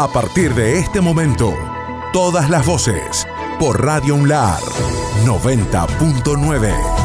A partir de este momento, todas las voces por Radio Unlar 90.9.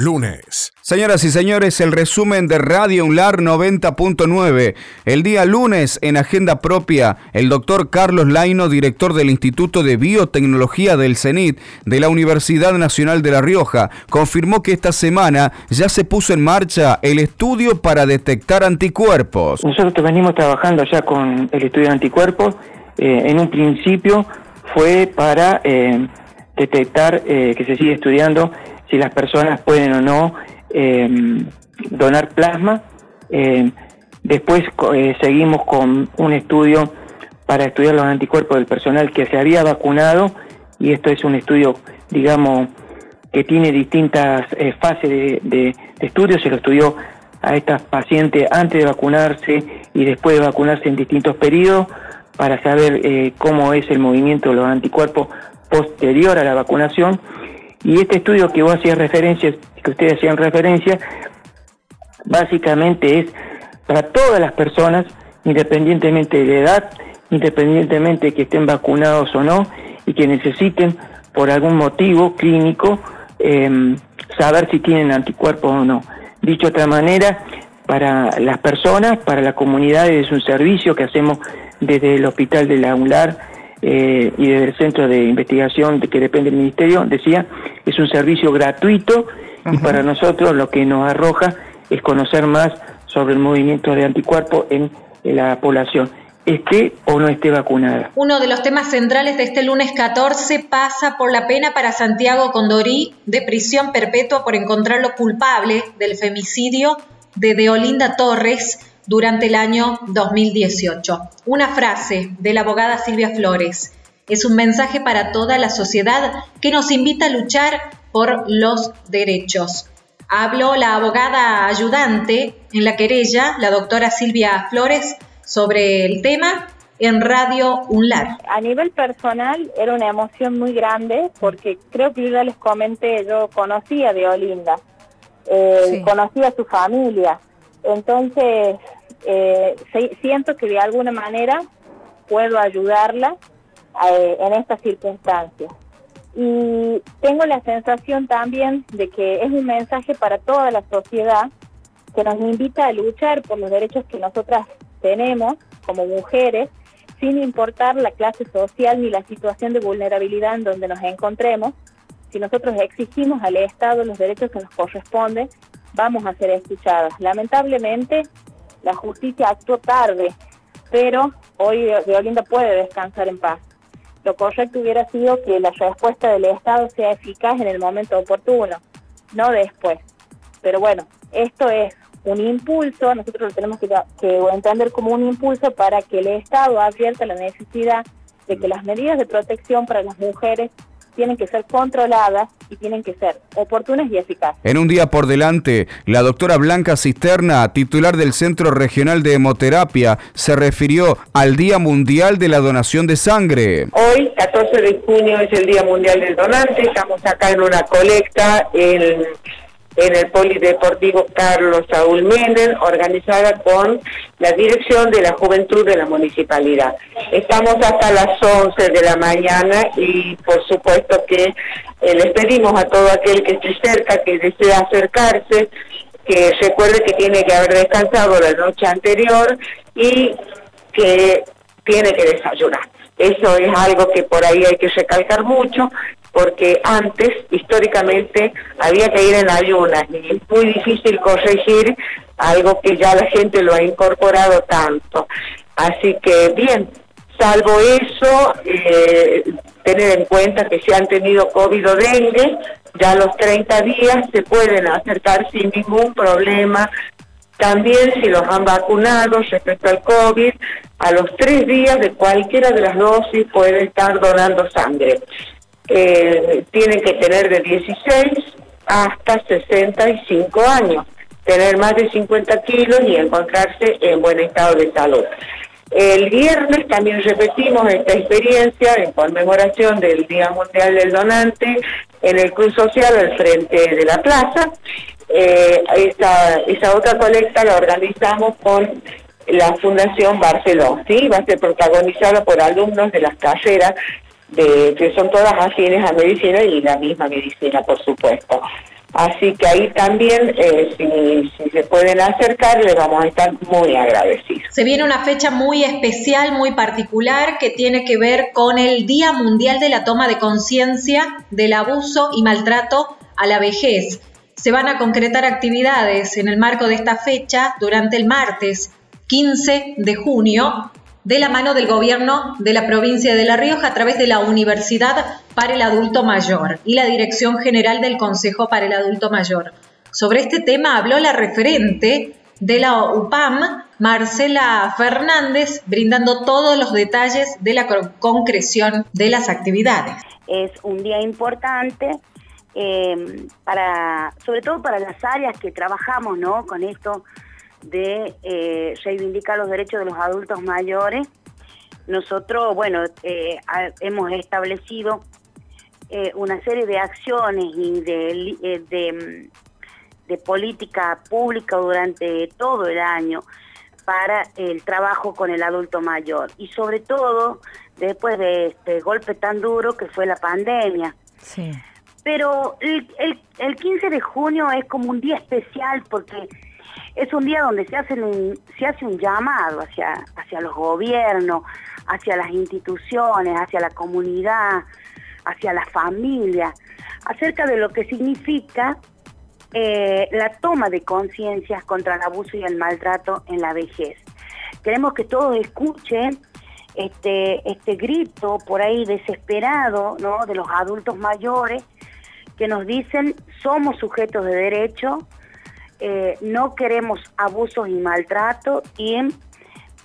lunes. Señoras y señores, el resumen de Radio Unlar 90.9. El día lunes, en agenda propia, el doctor Carlos Laino, director del Instituto de Biotecnología del CENIT de la Universidad Nacional de La Rioja, confirmó que esta semana ya se puso en marcha el estudio para detectar anticuerpos. Nosotros venimos trabajando ya con el estudio de anticuerpos. Eh, en un principio fue para eh, detectar, eh, que se sigue estudiando, si las personas pueden o no em, donar plasma. Em, después eh, seguimos con un estudio para estudiar los anticuerpos del personal que se había vacunado y esto es un estudio, digamos, que tiene distintas eh, fases de, estudio. Se lo estudió a estas pacientes antes de vacunarse y después de vacunarse en distintos periodos para saber eh, cómo es el movimiento de los anticuerpos posterior a la vacunación y este estudio que vos hacías referencia, que ustedes hacían referencia, básicamente es para todas las personas, independientemente de edad, independientemente de que estén vacunados o no, y que necesiten por algún motivo clínico em, saber si tienen anticuerpos o no. Dicho de otra manera, para las personas, para la comunidad es un servicio que hacemos desde el Hospital de la UNLAR eh, y desde el Centro de Investigación de que depende del Ministerio, decía, es un servicio gratuito y para nosotros lo que nos arroja es conocer más sobre el movimiento de anticuerpos en, la población esté o no esté vacunada. Uno de los temas centrales de este lunes 14 pasa por la pena para Santiago Condorí de prisión perpetua por encontrarlo culpable del femicidio de Deolinda Torres durante el año 2018. Una frase de la abogada Silvia Flores. Es un mensaje para toda la sociedad que nos invita a luchar por los derechos. Habló la abogada ayudante en la querella, la doctora Silvia Flores, sobre el tema en Radio UNLAR. A nivel personal era una emoción muy grande porque creo que yo ya les comenté, yo conocía de Olinda, eh, conocía a su familia, entonces eh, siento que de alguna manera puedo ayudarla eh, en estas circunstancias. Y tengo la sensación también de que es un mensaje para toda la sociedad que nos invita a luchar por los derechos que nosotras tenemos como mujeres, sin importar la clase social ni la situación de vulnerabilidad en donde nos encontremos. Si nosotros exigimos al Estado los derechos que nos corresponden, vamos a ser escuchadas. Lamentablemente, la justicia actuó tarde, pero hoy Olinda puede descansar en paz. Lo correcto hubiera sido que la respuesta del Estado sea eficaz en el momento oportuno, no después. Pero bueno, esto es un impulso, nosotros lo tenemos que, que entender como un impulso para que el Estado advierta la necesidad de que las medidas de protección para las mujeres tienen que ser controladas y tienen que ser oportunas y eficaces. En un día por delante, la doctora Blanca Cisterna, titular del Centro Regional de Hemoterapia, se refirió al Día Mundial de la Donación de Sangre. Hoy, 14 de junio, es el Día Mundial del Donante. Estamos acá en una colecta en en el Polideportivo Carlos Saúl Méndez, organizada con la Dirección de la Juventud de la Municipalidad. Estamos hasta las 11 de la mañana y por supuesto que eh, les pedimos a todo aquel que esté cerca, que desea acercarse, que recuerde que tiene que haber descansado la noche anterior y que tiene que desayunar. Eso es algo que por ahí hay que recalcar mucho, porque antes, históricamente, había que ir en ayunas y es muy difícil corregir algo que ya la gente lo ha incorporado tanto. Así que, bien, salvo eso, eh, tener en cuenta que si han tenido COVID o dengue, ya los 30 días se pueden acercar sin ningún problema. También si los han vacunado respecto al COVID, a los tres días de cualquiera de las dosis puede estar donando sangre eh, tienen que tener de 16 hasta 65 años, tener más de 50 kilos y encontrarse en buen estado de salud. El viernes también repetimos esta experiencia en conmemoración del Día Mundial del Donante en el Cruz Social al frente de la plaza. Eh, esa, otra colecta la organizamos con la Fundación Barceló, ¿sí? Va a ser protagonizada por alumnos de las carreras de, que son todas afines a medicina y la misma medicina, por supuesto. Así que ahí también, eh, si, se pueden acercar, les vamos a estar muy agradecidos. Se viene una fecha muy especial, muy particular, que tiene que ver con el Día Mundial de la Toma de Conciencia del Abuso y Maltrato a la Vejez. Se van a concretar actividades en el marco de esta fecha durante el martes 15 de junio de la mano del gobierno de la provincia de La Rioja a través de la Universidad para el Adulto Mayor y la Dirección General del Consejo para el Adulto Mayor. Sobre este tema habló la referente de la UPAM, Marcela Fernández, brindando todos los detalles de la concreción de las actividades. Es un día importante eh, para, sobre todo para las áreas que trabajamos, ¿no? Con esto de eh, reivindicar los derechos de los adultos mayores. Nosotros, bueno, eh, hemos establecido eh, una serie de acciones y de, eh, de, de, política pública durante todo el año para el trabajo con el adulto mayor y sobre todo después de este golpe tan duro que fue la pandemia. Sí. Pero el, el, el 15 de junio es como un día especial porque es un día donde se hace un, llamado hacia, los gobiernos, hacia las instituciones, hacia la comunidad, hacia la familia, acerca de lo que significa eh, la toma de conciencias contra el abuso y el maltrato en la vejez. Queremos que todos escuchen este, este grito por ahí desesperado de los adultos mayores que nos dicen somos sujetos de derecho, eh, no queremos abusos y maltrato y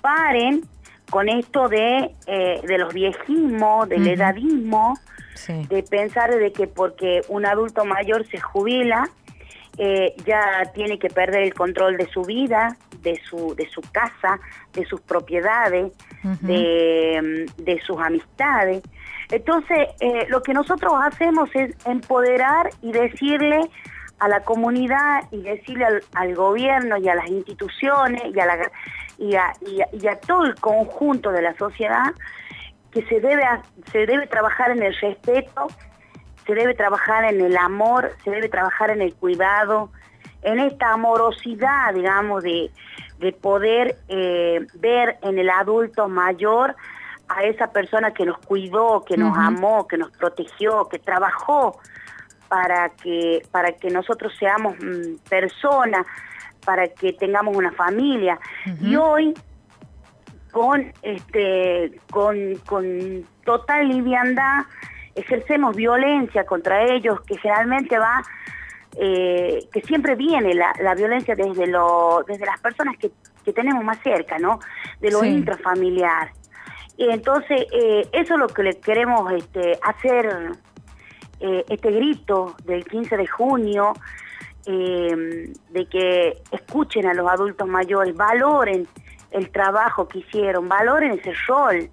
paren con esto de, eh, de los viejismos, del edadismo, de pensar de que porque un adulto mayor se jubila, eh, ya tiene que perder el control de su vida, de su, de su casa, de sus propiedades, de, de, sus amistades. Entonces, lo que nosotros hacemos es empoderar y decirle a la comunidad y decirle al, gobierno y a las instituciones y a, la, y, a, y, a, todo el conjunto de la sociedad que se debe, se debe trabajar en el respeto, se debe trabajar en el amor, se debe trabajar en el cuidado, en esta amorosidad, digamos, de, de poder eh, ver en el adulto mayor a esa persona que nos cuidó, que nos amó, que nos protegió, que trabajó para que, para que nosotros seamos mm, personas, para que tengamos una familia. Y hoy, con, este, con, con total liviandad, ejercemos violencia contra ellos, que generalmente va, eh, que siempre viene la, la, violencia desde, lo, desde las personas que, que tenemos más cerca, ¿no? De lo intrafamiliar. Y entonces, eh, eso es lo que le queremos este, hacer eh, este grito del 15 de junio, eh, de que escuchen a los adultos mayores, valoren el trabajo que hicieron, valoren ese rol,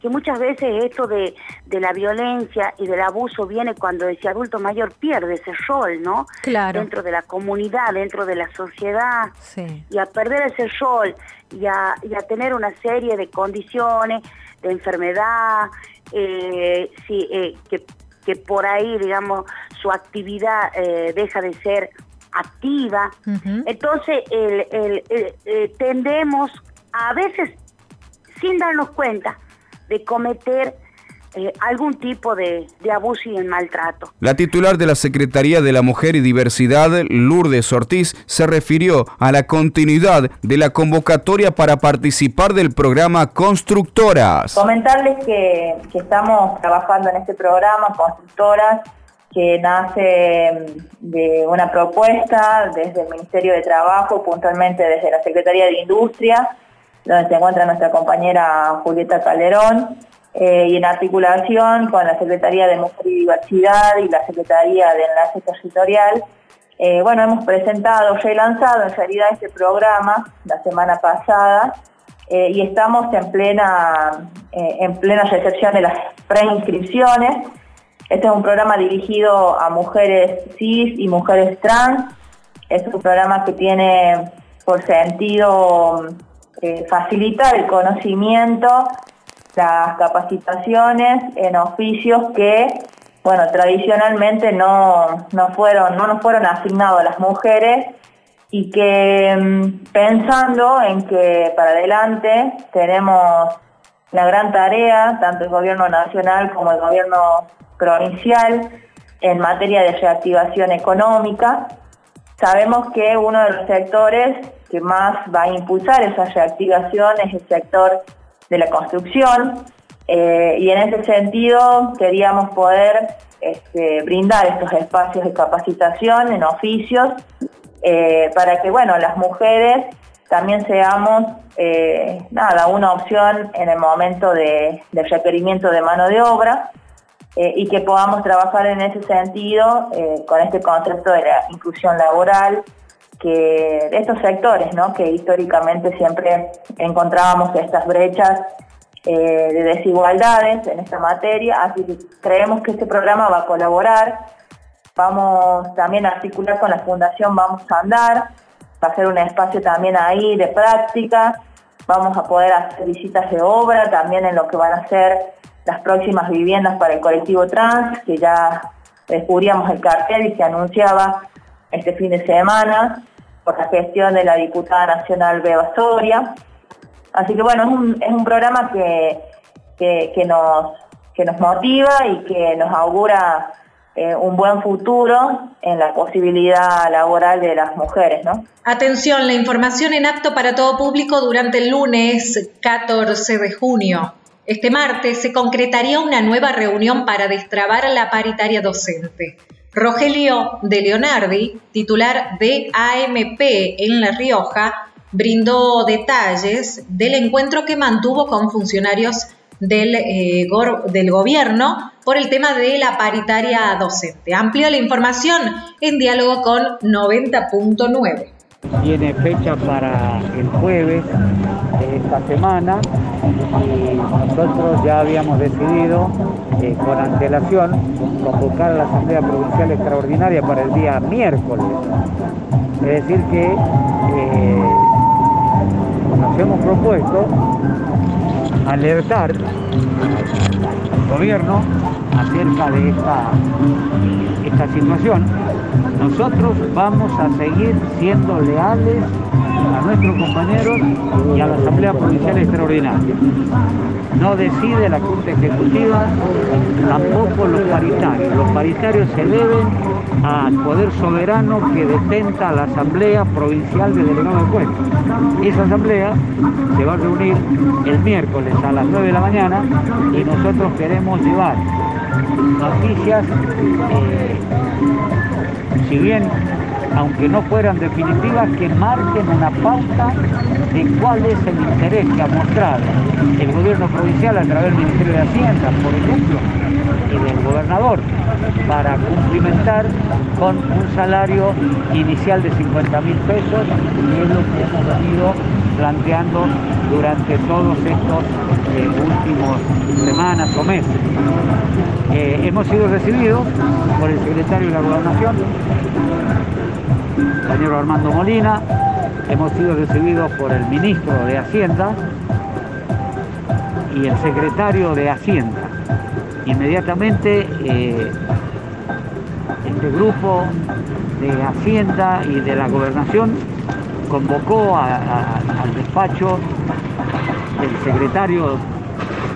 que muchas veces esto de, de la violencia y del abuso viene cuando ese adulto mayor pierde ese rol, ¿no? Claro. Dentro de la comunidad, dentro de la sociedad. Sí. Y a perder ese rol y a, y a tener una serie de condiciones de enfermedad, eh, sí, eh, que que por ahí, digamos, su actividad eh, deja de ser activa. Entonces, el, eh, tendemos a veces, sin darnos cuenta, de cometer eh, algún tipo de, abuso y maltrato. La titular de la Secretaría de la Mujer y Diversidad, Lourdes Ortiz, se refirió a la continuidad de la convocatoria para participar del programa Constructoras. Comentarles que, estamos trabajando en este programa Constructoras que nace de una propuesta desde el Ministerio de Trabajo, puntualmente desde la Secretaría de Industria, donde se encuentra nuestra compañera Julieta Calderón, eh, y en articulación con la Secretaría de Mujer y Diversidad y la Secretaría de Enlace Territorial, eh, bueno, hemos presentado, relanzado en realidad este programa la semana pasada, eh, y estamos en plena, eh, en plena recepción de las preinscripciones. Este es un programa dirigido a mujeres cis y mujeres trans. Es un programa que tiene por sentido facilitar el conocimiento, las capacitaciones en oficios que, bueno, tradicionalmente no, no, fueron, no nos fueron asignados a las mujeres y que mm, pensando en que para adelante tenemos la gran tarea, tanto el gobierno nacional como el gobierno provincial, en materia de reactivación económica, sabemos que uno de los sectores que más va a impulsar esa reactivación es el sector de la construcción eh, y en ese sentido queríamos poder este, brindar estos espacios de capacitación en oficios eh, para que bueno las mujeres también seamos eh, nada una opción en el momento de, del requerimiento de mano de obra y que podamos trabajar en ese sentido con este concepto de la inclusión laboral que estos sectores, ¿no? que históricamente siempre encontrábamos estas brechas eh, de desigualdades en esta materia, así que creemos que este programa va a colaborar. Vamos también a articular con la Fundación Vamos a Andar, va a ser un espacio también ahí de práctica, vamos a poder hacer visitas de obra también en lo que van a ser las próximas viviendas para el colectivo trans, que ya descubríamos el cartel y se anunciaba este fin de semana por la gestión de la diputada nacional Beba Soria. Así que bueno, es un, es un programa que, que, nos, que nos motiva y que nos augura eh, un buen futuro en la posibilidad laboral de las mujeres, ¿no? Atención, la información en apto para todo público durante el lunes 14 de junio. Este martes se concretaría una nueva reunión para destrabar la paritaria docente. Rogelio de Leonardi, titular de AMP en La Rioja, brindó detalles del encuentro que mantuvo con funcionarios del, eh, del gobierno por el tema de la paritaria docente. Amplió la información en diálogo con 90.9 tiene fecha para el jueves de esta semana y nosotros ya habíamos decidido eh, con antelación convocar a la Asamblea Provincial Extraordinaria para el día miércoles. Es decir que eh, nos hemos propuesto alertar al gobierno acerca de esta, esta situación, nosotros vamos a seguir siendo leales a nuestros compañeros y a la Asamblea Provincial Extraordinaria. No decide la Junta Ejecutiva, tampoco los paritarios. Los paritarios se deben al poder soberano que detenta la Asamblea Provincial de Delegado de Cuentas. Esa asamblea se va a reunir el miércoles a las 9 de la mañana y nosotros queremos llevar noticias, eh, si bien aunque no fueran definitivas, que marquen una pauta de cuál es el interés que ha mostrado el gobierno provincial a través del Ministerio de Hacienda, por ejemplo, y del gobernador, para cumplimentar con un salario inicial de 50 mil pesos, que es lo que hemos venido planteando durante todos estos eh, últimos semanas o meses. Eh, hemos sido recibidos por el secretario de la Gobernación, señor Armando Molina, hemos sido recibidos por el ministro de Hacienda y el secretario de Hacienda. Inmediatamente este grupo de Hacienda y de la Gobernación convocó al despacho del secretario,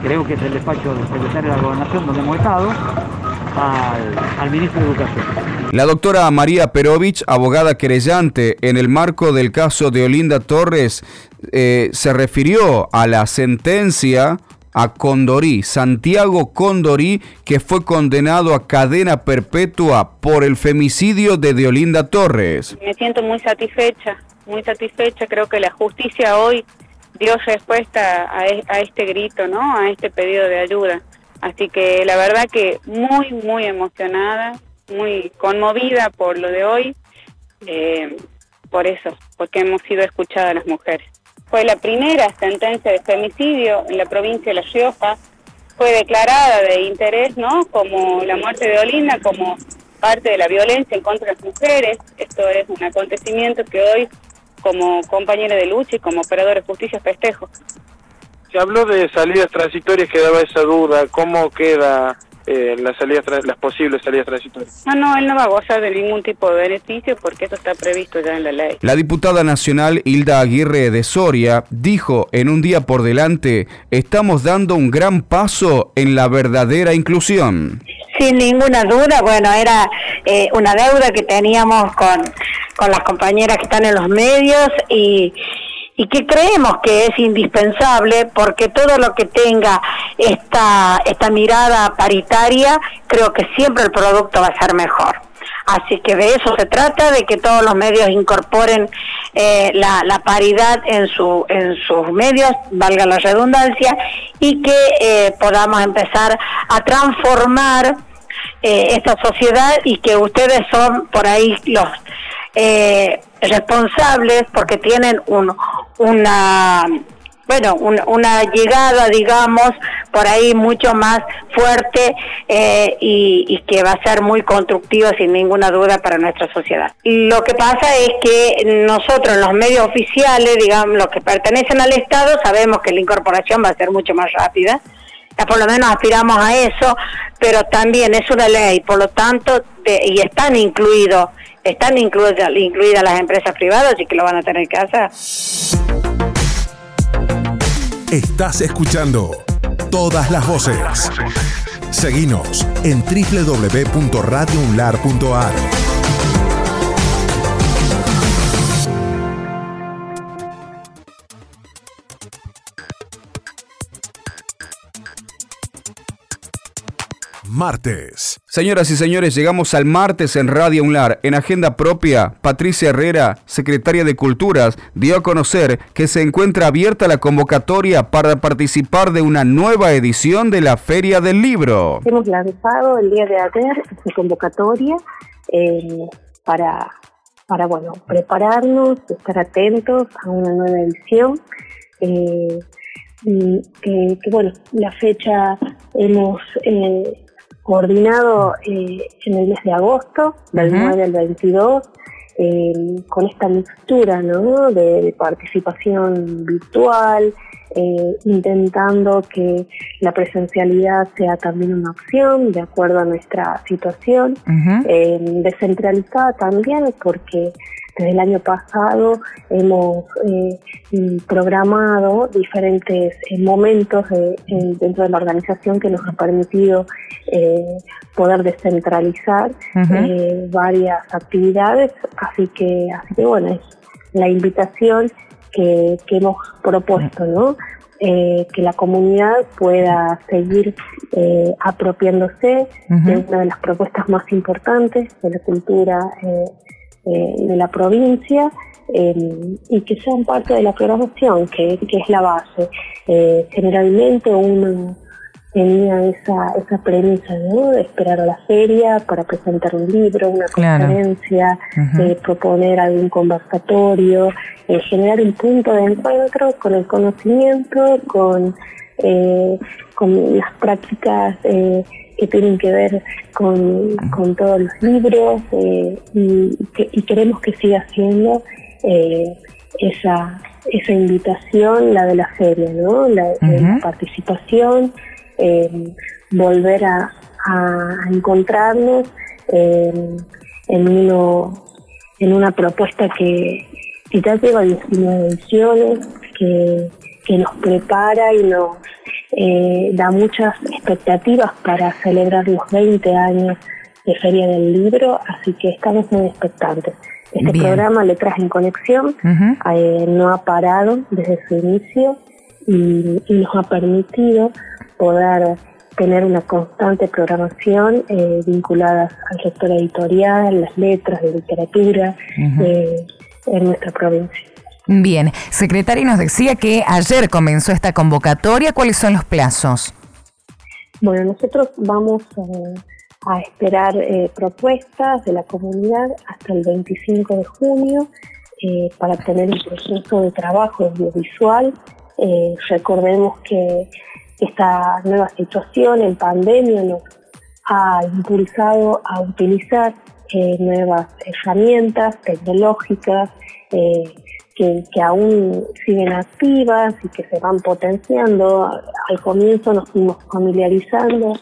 creo que es el despacho del secretario de la Gobernación donde hemos estado, al, ministro de Educación. La doctora María Perovich, abogada querellante en el marco del caso de Olinda Torres, eh, se refirió a la sentencia a Condorí, Santiago Condorí, que fue condenado a cadena perpetua por el femicidio de Deolinda Torres. Me siento muy satisfecha, muy satisfecha. Creo que la justicia hoy dio respuesta a, e, este grito, ¿no? A este pedido de ayuda. Así que la verdad que muy, muy emocionada, muy conmovida por lo de hoy, eh, por eso, porque hemos sido escuchadas las mujeres. fue la primera sentencia de femicidio en la provincia de La Rioja, fue declarada de interés, ¿no? Como la muerte de Olinda, como parte de la violencia en contra de las mujeres. Esto es un acontecimiento que hoy, como compañera de lucha y como operador de justicia, festejo. Se habló de salidas transitorias que daba esa duda. ¿Cómo queda eh, las salidas las posibles salidas transitorias. No, no, él no va a gozar de ningún tipo de beneficio porque eso está previsto ya en la ley. La diputada nacional Hilda Aguirre de Soria dijo en un día por delante, estamos dando un gran paso en la verdadera inclusión. Sin ninguna duda, bueno, era eh, una deuda que teníamos con, con las compañeras que están en los medios y y que creemos que es indispensable porque todo lo que tenga esta, esta mirada paritaria, creo que siempre el producto va a ser mejor. Así que de eso se trata, de que todos los medios incorporen eh, la, la, paridad en, su, en sus medios, valga la redundancia, y que eh, podamos empezar a transformar eh, esta sociedad y que ustedes son por ahí los eh, responsables porque tienen un, una bueno, una llegada, digamos, por ahí mucho más fuerte eh, y, que va a ser muy constructiva sin ninguna duda para nuestra sociedad. Lo que pasa es que nosotros, los medios oficiales, digamos, los que pertenecen al Estado, sabemos que la incorporación va a ser mucho más rápida. por lo menos aspiramos a eso, pero también es una ley, por lo tanto, y están incluidos están incluidas, incluidas las empresas privadas y que lo van a tener que hacer. Estás escuchando todas las voces. Seguinos en www.radiounlar.ar. martes. Señoras y señores, llegamos al martes en Radio Unlar. En agenda propia, Patricia Herrera, secretaria de Culturas, dio a conocer que se encuentra abierta la convocatoria para participar de una nueva edición de la Feria del Libro. Hemos lanzado el día de ayer esta convocatoria eh, para, para bueno, prepararnos, estar atentos a una nueva edición. Eh, que, bueno, la fecha hemos eh, coordinado eh, en el mes de agosto, del 9 al 22, eh, con esta mixtura ¿no? de, participación virtual, eh, intentando que la presencialidad sea también una opción de acuerdo a nuestra situación, descentralizada también porque desde el año pasado hemos eh, programado diferentes eh, momentos dentro de la organización que nos ha permitido eh, poder descentralizar varias actividades, así que, así que bueno, es la invitación que, hemos propuesto, ¿no? que la comunidad pueda seguir apropiándose de una de las propuestas más importantes de la cultura eh, de la provincia eh, y que sean parte de la programación, que, es la base. Eh, generalmente uno tenía esa, esa premisa de esperar a la feria para presentar un libro, una conferencia, proponer algún conversatorio, generar un punto de encuentro con el conocimiento, con, con las prácticas que tienen que ver con, todos los libros eh, y, queremos que siga siendo eh, esa, esa invitación, la de la feria, ¿no? la, participación, eh, volver a, encontrarnos en, uno, en una propuesta que, que ya lleva 19 ediciones, que, que nos prepara y nos eh, da muchas expectativas para celebrar los 20 años de Feria del Libro, así que estamos muy expectantes. Este programa Letras en Conexión eh, no ha parado desde su inicio y, nos ha permitido poder tener una constante programación eh, vinculada al sector editorial, las letras, de literatura eh, en nuestra provincia. Bien, secretario nos decía que ayer comenzó esta convocatoria. ¿Cuáles son los plazos? Bueno, nosotros vamos eh, a esperar eh, propuestas de la comunidad hasta el 25 de junio. eh, para tener un proceso de trabajo audiovisual. Eh, recordemos que esta nueva situación en pandemia nos ha impulsado a utilizar eh, nuevas herramientas tecnológicas que, aún siguen activas y que se van potenciando. Al comienzo nos fuimos familiarizando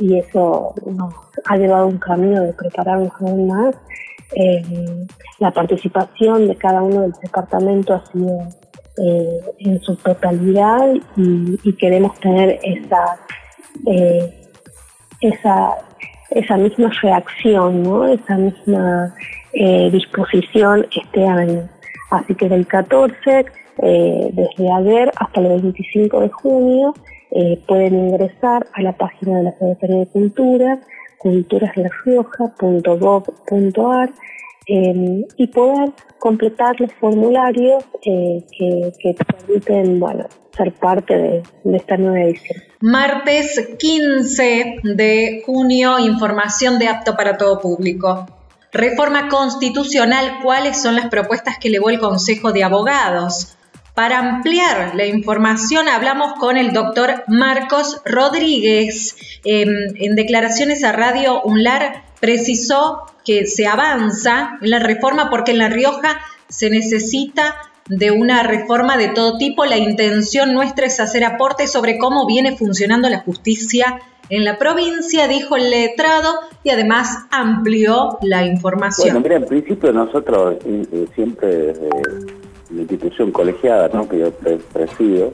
y eso nos ha llevado un camino de prepararnos aún más eh, la participación de cada uno del departamento ha sido eh, en su totalidad y, queremos tener esa, eh, esa, esa misma reacción, ¿no? esa misma disposición este año. Así que del 14, desde ayer hasta el 25 de junio, pueden ingresar a la página de la Secretaría de Cultura culturaslaRioja.gov.ar eh, y poder completar los formularios eh, que, que, permiten bueno, ser parte de, de, esta nueva edición. Martes 15 de junio, información de apto para todo público. Reforma constitucional, ¿cuáles son las propuestas que elevó el Consejo de Abogados? Para ampliar la información hablamos con el doctor Marcos Rodríguez. Em, en declaraciones a Radio UNLAR precisó que se avanza en la reforma porque en La Rioja se necesita de una reforma de todo tipo. La intención nuestra es hacer aportes sobre cómo viene funcionando la justicia en la provincia, dijo el letrado, y además amplió la información. Bueno, mira, en principio nosotros eh, eh, siempre desde la institución colegiada ¿no? que yo presido,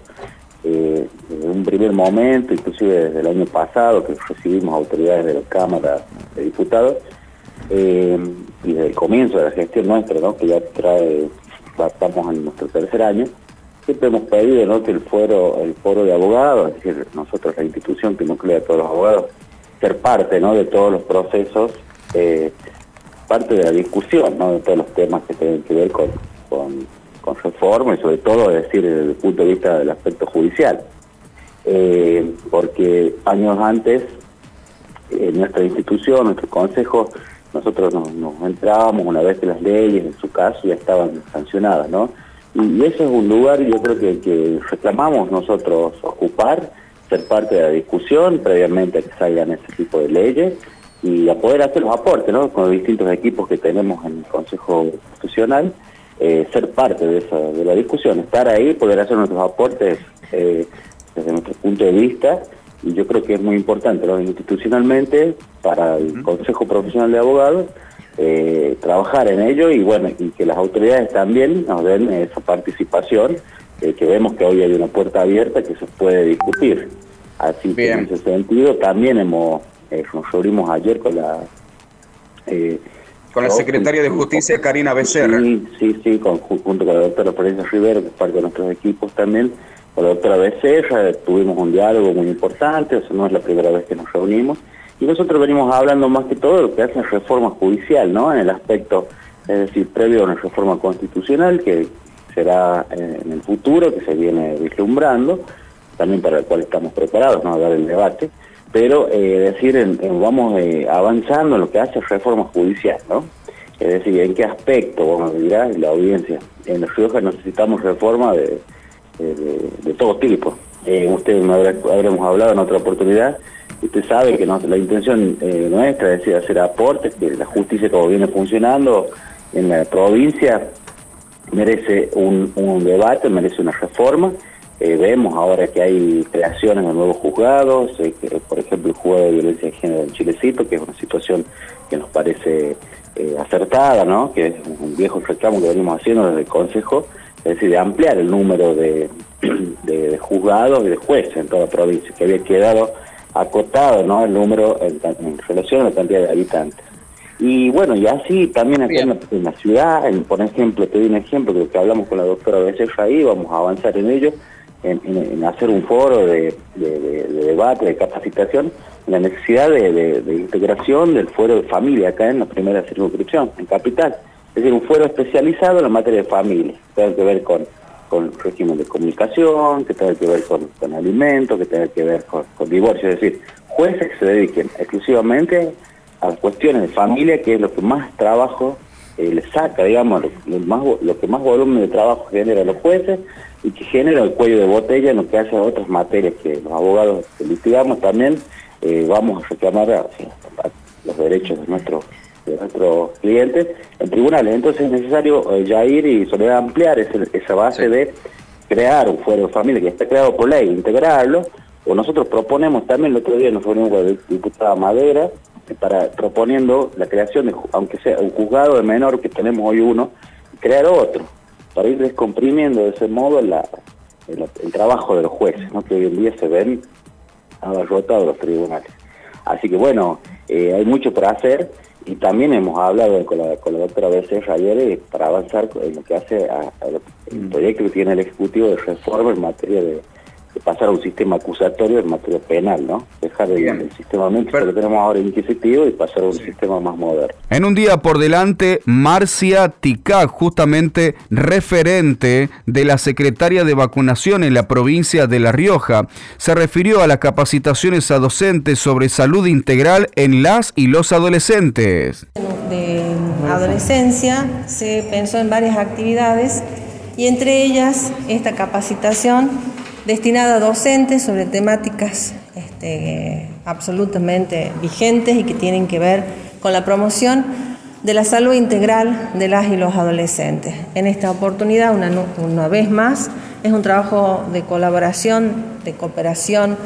eh, un primer momento, inclusive desde el año pasado, que recibimos autoridades de la Cámara de Diputados, eh, y desde el comienzo de la gestión nuestra, ¿no? que ya trae, estamos en nuestro tercer año, siempre hemos pedido ¿no? que el foro, el foro de abogados, es decir, nosotros la institución que nuclea a todos los abogados, ser parte ¿no? de todos los procesos, eh, parte de la discusión ¿no? de todos los temas que tienen que ver con con reforma y sobre todo, decir, desde el punto de vista del aspecto judicial. Eh, porque años antes, en nuestra institución, nuestro consejo, nosotros nos, entrábamos una vez que las leyes, en su caso, ya estaban sancionadas, ¿no? Y, ese es un lugar, yo creo que, que reclamamos nosotros ocupar, ser parte de la discusión, previamente a que salgan ese tipo de leyes, y a poder hacer los aportes, ¿no? Con los distintos equipos que tenemos en el Consejo Constitucional, eh, ser parte de, esa, de la discusión, estar ahí, poder hacer nuestros aportes eh, desde nuestro punto de vista, y yo creo que es muy importante institucionalmente para el Consejo Profesional de Abogados eh, trabajar en ello y bueno y que las autoridades también nos den esa participación que vemos que hoy hay una puerta abierta que se puede discutir así que en ese sentido también hemos nos reunimos ayer con la con la secretaria de Justicia, Karina Becerra. Sí, sí, sí, junto con la doctora Florencia Rivero, que es parte de nuestros equipos también, con la doctora Becerra, tuvimos un diálogo muy importante, o sea, no es la primera vez que nos reunimos, y nosotros venimos hablando más que todo de lo que hace reforma judicial, ¿no? En el aspecto, es decir, previo a una reforma constitucional que será eh, en el futuro, que se viene vislumbrando, también para el cual estamos preparados, ¿no? A dar el debate pero eh, decir, vamos eh, avanzando en lo que hace reforma judicial, ¿no? Es decir, ¿en qué aspecto, vamos a dirá la audiencia? En Rioja necesitamos reforma de, de, todo tipo. Eh, usted me habremos hablado en otra oportunidad, usted sabe que la intención eh, nuestra es decir, hacer aportes, que la justicia como viene funcionando en la provincia merece un, debate, merece una reforma, eh, vemos ahora que hay creaciones de nuevos juzgados, por ejemplo el juzgado de violencia de género en Chilecito, que es una situación que nos parece eh, acertada, ¿no? que es un viejo reclamo que venimos haciendo desde el Consejo, es decir, de ampliar el número de, juzgados y de jueces en toda la provincia, que había quedado acotado ¿no? el número en, relación a la cantidad de habitantes. Y bueno, y así también aquí en la, ciudad, por ejemplo, te doy un ejemplo de lo que hablamos con la doctora Becerra ahí, vamos a avanzar en ello, en, hacer un foro de, debate, de capacitación, la necesidad de, integración del fuero de familia acá en la primera circunscripción, en Capital. Es decir, un fuero especializado en la materia de familia, que tenga que ver con, con régimen de comunicación, que tenga que ver con, alimentos, que tenga que ver con, divorcio, es decir, jueces que se dediquen exclusivamente a cuestiones de familia, que es lo que más trabajo eh, le saca, digamos, lo, más, lo que más volumen de trabajo genera los jueces y que genera el cuello de botella en lo que hace a otras materias que los abogados que litigamos también eh, vamos a reclamar los derechos de nuestros de nuestros clientes en tribunales. Entonces es necesario eh, ya ir y sobre ampliar esa base de crear un fuero de familia que está creado por ley, integrarlo, o nosotros proponemos también, el otro día nos reunimos con la diputada Madera, para proponiendo la creación de, aunque sea un juzgado de menor, que tenemos hoy uno, crear otro, para ir descomprimiendo de ese modo el, trabajo de los jueces, ¿no? que hoy en día se ven abarrotados los tribunales. Así que bueno, eh, hay mucho por hacer y también hemos hablado con la, con la doctora Becerra ayer para avanzar en lo que hace a, el proyecto que tiene el Ejecutivo de reforma en materia de pasar a un sistema acusatorio en materia penal, ¿no? Dejar el sistema mixto que tenemos ahora inquisitivo y pasar a un sistema más moderno. En un día por delante, Marcia Ticá, justamente referente de la secretaria de vacunación en la provincia de La Rioja, se refirió a las capacitaciones a docentes sobre salud integral en las y los adolescentes. De adolescencia se pensó en varias actividades y entre ellas esta capacitación destinada a docentes sobre temáticas este, absolutamente vigentes y que tienen que ver con la promoción de la salud integral de las y los adolescentes. En esta oportunidad, una, vez más, es un trabajo de colaboración, de cooperación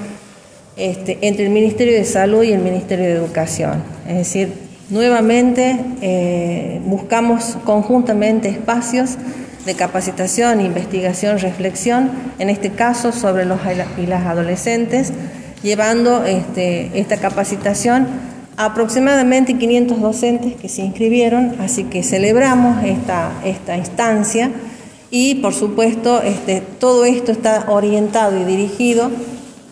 este, entre el Ministerio de Salud y el Ministerio de Educación. Es decir, nuevamente eh, buscamos conjuntamente espacios de capacitación, investigación, reflexión, en este caso sobre los y las adolescentes, llevando este, esta capacitación a aproximadamente 500 docentes que se inscribieron, así que celebramos esta, esta instancia y por supuesto este, todo esto está orientado y dirigido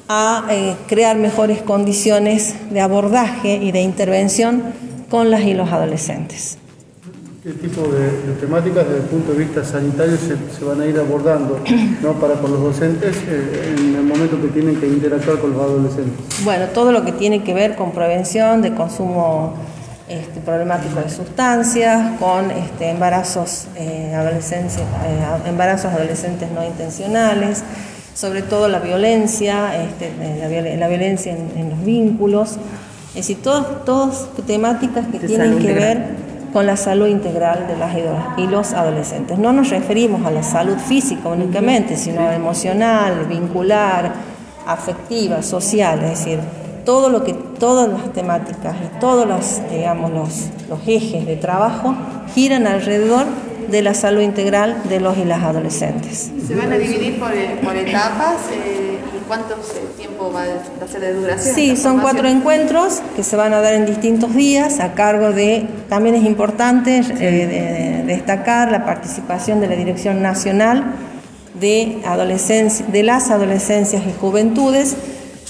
a eh, crear mejores condiciones de abordaje y de intervención con las y los adolescentes. ¿Qué tipo de, temáticas desde el punto de vista sanitario se, van a ir abordando ¿no? para con los docentes eh, en el momento que tienen que interactuar con los adolescentes? Bueno, todo lo que tiene que ver con prevención de consumo este, problemático de sustancias, con este, embarazos, eh, adolescentes, eh, embarazos adolescentes no intencionales, sobre todo la violencia, este, la, violencia en, los vínculos, es decir, todas temáticas que tienen que ver con la salud integral de las y los adolescentes. No nos referimos a la salud física únicamente, sino a emocional, vincular, afectiva, social, es decir, todo lo que, todas las temáticas y todos los, digamos, los, los ejes de trabajo giran alrededor de la salud integral de los y las adolescentes. ¿Se van a dividir por, por etapas? Eh, ¿Cuánto tiempo va a ser de duración? Sí, son cuatro encuentros que se van a dar en distintos días a cargo de, también es importante eh, destacar la participación de la Dirección Nacional de, adolescencia, de las Adolescencias y Juventudes,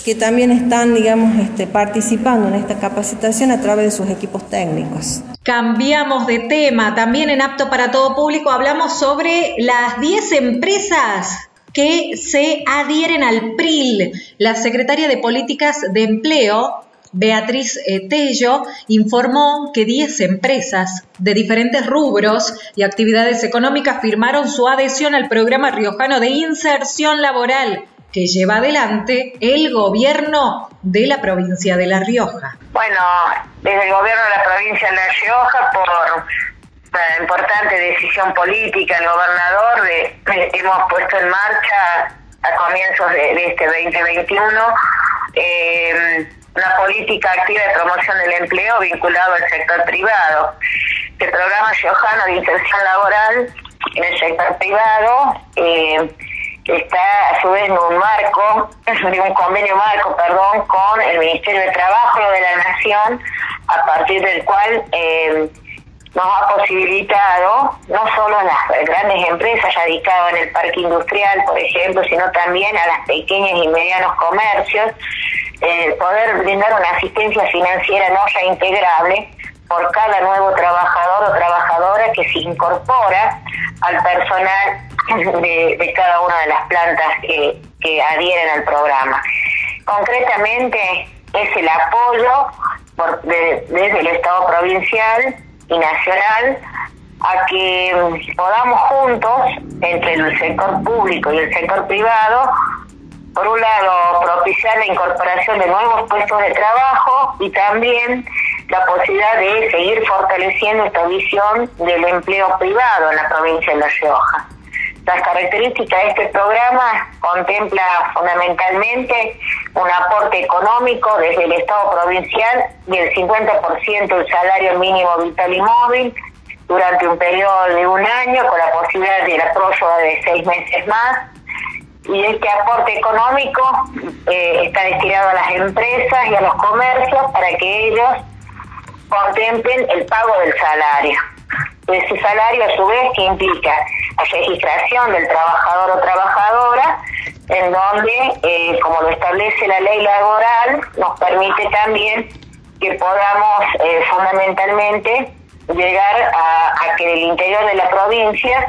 que también están, digamos, este, participando en esta capacitación a través de sus equipos técnicos. Cambiamos de tema, también en Apto para Todo Público hablamos sobre las 10 empresas que se adhieren al PRIL. La secretaria de Políticas de Empleo, Beatriz eh, Tello, informó que 10 empresas de diferentes rubros y actividades económicas firmaron su adhesión al programa riojano de inserción laboral que lleva adelante el gobierno de la provincia de La Rioja. Bueno, desde el gobierno de la provincia de La Rioja, por una importante decisión política el gobernador hemos puesto en marcha a comienzos de, este 2021 eh, una política activa de promoción del empleo vinculado al sector privado. El programa Riojano de inserción laboral en el sector privado eh, está a su vez en un marco, en un convenio marco, perdón, con el Ministerio de Trabajo de la Nación, a partir del cual eh, nos ha posibilitado no solo a las grandes empresas radicadas en el parque industrial, por ejemplo, sino también a las pequeñas y medianos comercios, eh, poder brindar una asistencia financiera no reintegrable por cada nuevo trabajador o trabajadora que se incorpora al personal de, cada una de las plantas que, que adhieren al programa. Concretamente es el apoyo por, desde el Estado provincial y nacional a que mm, podamos juntos, entre el sector público y el sector privado, por un lado, propiciar la incorporación de nuevos puestos de trabajo y también la posibilidad de seguir fortaleciendo esta visión del empleo privado en la provincia de La Rioja. Las características de este programa contempla fundamentalmente un aporte económico desde el Estado provincial del 50% del salario mínimo vital y móvil durante un periodo de un año con la posibilidad de la prórroga de seis meses más. Y este aporte económico eh, está destinado a las empresas y a los comercios para que ellos contemplen el pago del salario. Ese salario a su vez que implica la registración del trabajador o trabajadora, en donde, eh, como lo establece la ley laboral, nos permite también que podamos eh, fundamentalmente llegar a, a que el interior de la provincia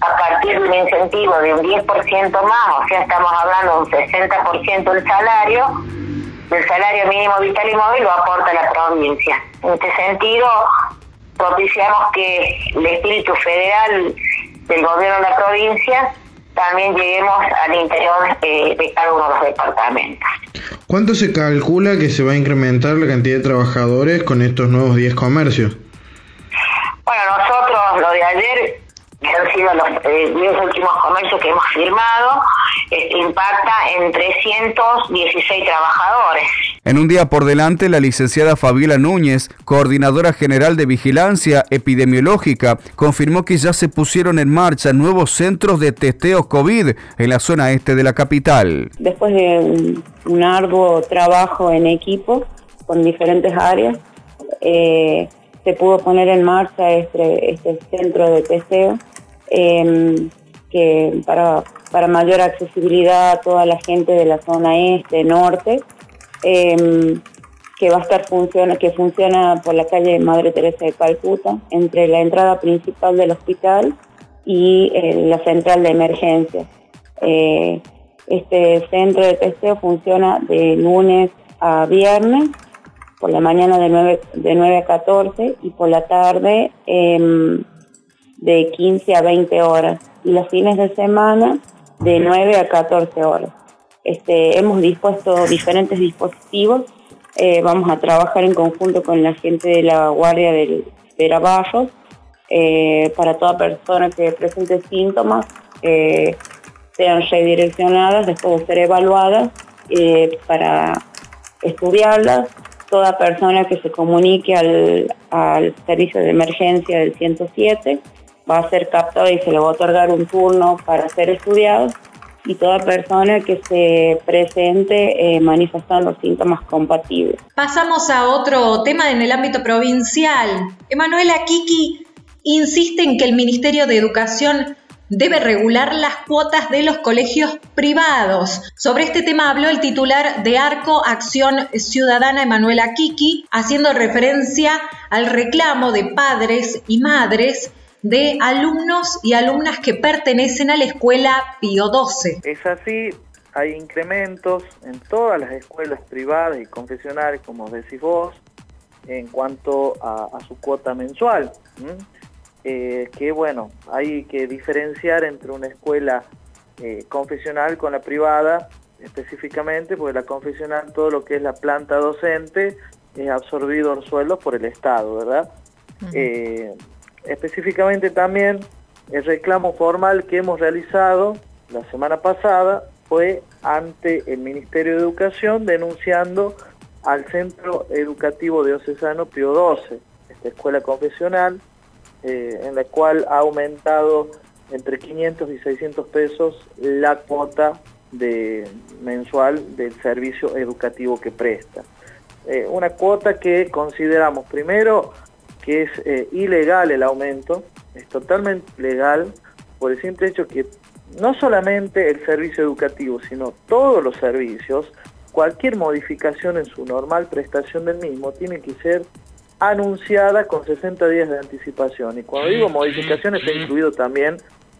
a partir de un incentivo de un 10% más, o sea, estamos hablando de un 60% del salario, del salario mínimo vital y móvil lo aporta la provincia. En este sentido, propiciamos que el espíritu federal del gobierno de la provincia también lleguemos al interior eh, de cada uno de los departamentos. ¿Cuánto se calcula que se va a incrementar la cantidad de trabajadores con estos nuevos 10 comercios? Bueno, nosotros lo de ayer que han sido los eh, últimos comercios que hemos firmado, este, impacta en 316 trabajadores. En un día por delante, la licenciada Fabiola Núñez, coordinadora general de vigilancia epidemiológica, confirmó que ya se pusieron en marcha nuevos centros de testeo COVID en la zona este de la capital. Después de un, arduo trabajo en equipo con diferentes áreas, eh, se pudo poner en marcha este, este centro de testeo em, que para, para mayor accesibilidad a toda la gente de la zona este, norte, em, que va a estar funciona, que funciona por la calle Madre Teresa de Calcuta, entre la entrada principal del hospital y eh, la central de emergencia. Eh, este centro de testeo funciona de lunes a viernes por la mañana de 9, de 9 a 14 y por la tarde em, de 15 a 20 horas y los fines de semana de 9 a 14 horas. Este, hemos dispuesto diferentes dispositivos, eh, vamos a trabajar en conjunto con la gente de la Guardia del Veraballos eh, para toda persona que presente síntomas eh, sean redireccionadas después de ser evaluadas eh, para estudiarlas toda persona que se comunique al, al servicio de emergencia del 107 va a ser captada y se le va a otorgar un turno para ser estudiado y toda persona que se presente eh, manifestando síntomas compatibles. Pasamos a otro tema en el ámbito provincial. Emanuela Kiki insiste en que el Ministerio de Educación debe regular las cuotas de los colegios privados. Sobre este tema habló el titular de Arco Acción Ciudadana, Emanuela Kiki, haciendo referencia al reclamo de padres y madres de alumnos y alumnas que pertenecen a la escuela Pío XII. Es así, hay incrementos en todas las escuelas privadas y confesionales, como decís vos, en cuanto a, su cuota mensual. Eh, que bueno, hay que diferenciar entre una escuela eh, confesional con la privada específicamente, porque la confesional todo lo que es la planta docente es absorbido en sueldos por el Estado, ¿verdad? Eh, específicamente también el reclamo formal que hemos realizado la semana pasada fue ante el Ministerio de Educación denunciando al Centro Educativo Diocesano Pío XII, esta escuela confesional, eh, en la cual ha aumentado entre 500 y 600 pesos la cuota de, mensual del servicio educativo que presta. Eh, una cuota que consideramos primero que es eh, ilegal el aumento, es totalmente legal por el simple hecho que no solamente el servicio educativo, sino todos los servicios, cualquier modificación en su normal prestación del mismo tiene que ser anunciada con 60 días de anticipación. Y cuando digo modificaciones, está incluido también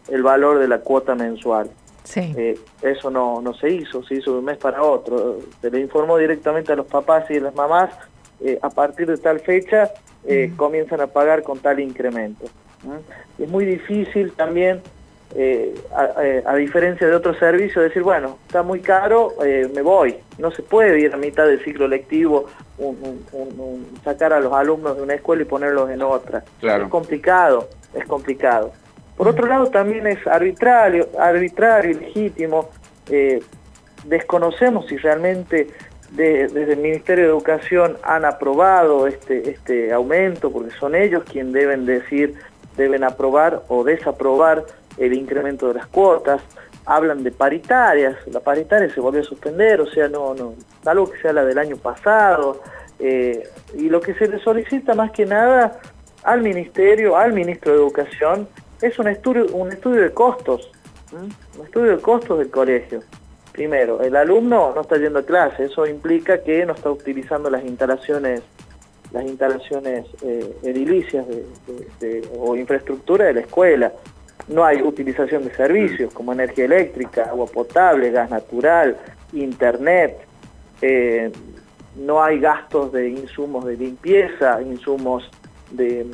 el valor de la cuota mensual. Eh, eso no, no se hizo, se hizo de un mes para otro. Se le informó directamente a los papás y a las mamás, eh, a partir de tal fecha eh, comienzan a pagar con tal incremento. Es muy difícil también, eh, a, eh, a diferencia de otros servicios, decir, bueno, está muy caro, eh, me voy. No se puede ir a mitad del ciclo lectivo, un- un- un- un- sacar a los alumnos de una escuela y ponerlos en otra. Claro. Es complicado, es complicado. Por otro lado, también es arbitrario, arbitrario y legítimo. eh, desconocemos si realmente de- desde el Ministerio de Educación han aprobado este, este aumento, porque son ellos quienes deben decir, deben aprobar o desaprobar el incremento de las cuotas. Hablan de paritarias, la paritaria se volvió a suspender, o sea, no, no, algo que sea la del año pasado. eh, y lo que se le solicita más que nada al Ministerio, al Ministro de Educación, es un estudio, un estudio de costos, un estudio de costos del colegio. Primero, el alumno no está yendo a clase, eso implica que no está utilizando las instalaciones las instalaciones eh, edilicias o infraestructura de la escuela. No hay utilización de servicios como energía eléctrica, agua potable, gas natural, internet. eh, no hay gastos de insumos de limpieza, insumos de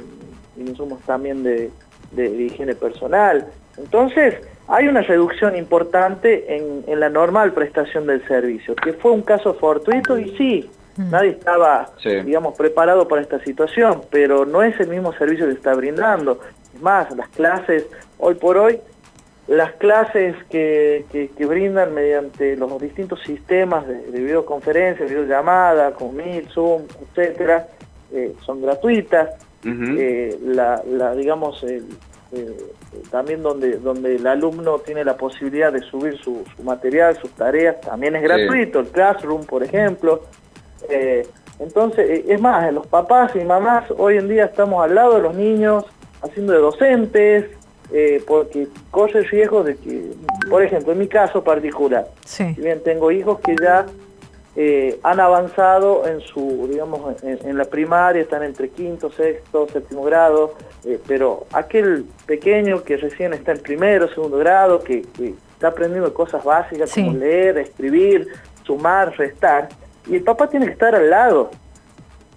insumos también de, de higiene personal. Entonces, hay una reducción importante en, en la normal prestación del servicio, que fue un caso fortuito y sí, nadie estaba, Sí. digamos, preparado para esta situación, pero no es el mismo servicio que se está brindando. Es más, las clases, hoy por hoy, las clases que, que- que brindan mediante los distintos sistemas de, de videoconferencia, videollamada, con Meet, Zoom, etcétera, eh, son gratuitas. Eh, la, la, digamos, el- eh, también donde, donde el alumno tiene la posibilidad de subir su, su material, sus tareas, también es Sí. gratuito, el Classroom, por ejemplo. Eh, entonces, es más, los papás y mamás hoy en día estamos al lado de los niños, haciendo de docentes, eh, porque corre el riesgo de que, por ejemplo, en mi caso particular, Sí. si bien tengo hijos que ya eh, han avanzado en su, digamos, en, en la primaria, están entre quinto, sexto, séptimo grado, eh, pero aquel pequeño que recién está en primero, segundo grado, que, que está aprendiendo cosas básicas Sí. como leer, escribir, sumar, restar, y el papá tiene que estar al lado.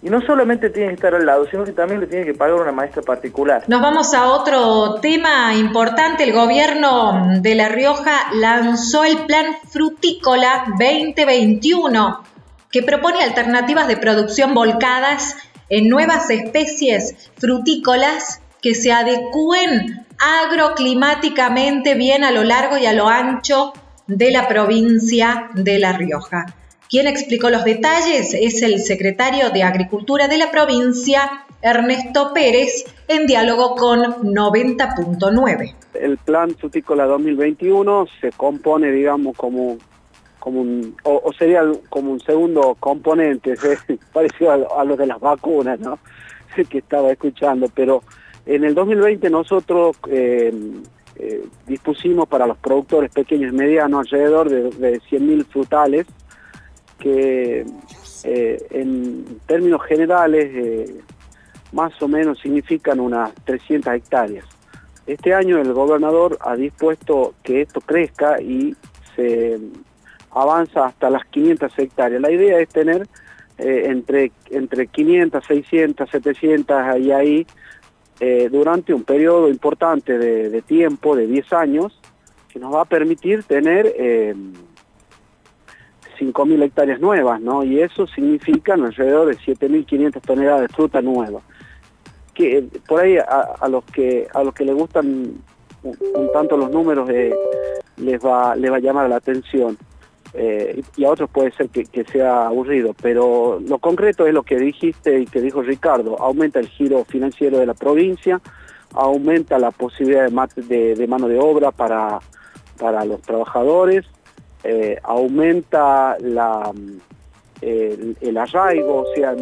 Y no solamente tiene que estar al lado, sino que también le tiene que pagar una maestra particular. Nos vamos a otro tema importante. El gobierno de La Rioja lanzó el Plan Frutícola 2021, que propone alternativas de producción volcadas en nuevas especies frutícolas que se adecúen agroclimáticamente bien a lo largo y a lo ancho de la provincia de La Rioja. Quien explicó los detalles es el secretario de Agricultura de la provincia, Ernesto Pérez, en diálogo con 90.9. El plan frutícola 2021 se compone, digamos, como, como un, o, sería como un segundo componente, parecido a, a lo de las vacunas, ¿no? que estaba escuchando, pero en el 2020 nosotros eh, eh, dispusimos para los productores pequeños y medianos alrededor de, de 100.000 frutales, que eh, en términos generales eh, más o menos significan unas 300 hectáreas. Este año el gobernador ha dispuesto que esto crezca y se avanza hasta las 500 hectáreas. La idea es tener eh, entre, entre 500, 600, 700 y ahí eh, durante un periodo importante de, tiempo, de 10 años, que nos va a permitir tener 5.000 hectáreas nuevas, ¿no? Y eso significa alrededor de 7.500 toneladas de fruta nueva. Que eh, por ahí a, los que a los que les gustan un, tanto los números eh, les va les va a llamar la atención Eh, y a otros puede ser que, sea aburrido, pero lo concreto es lo que dijiste y que dijo Ricardo, aumenta el giro financiero de la provincia, aumenta la posibilidad de- de mano de obra para, para los trabajadores, eh, aumenta el, arraigo, o sea,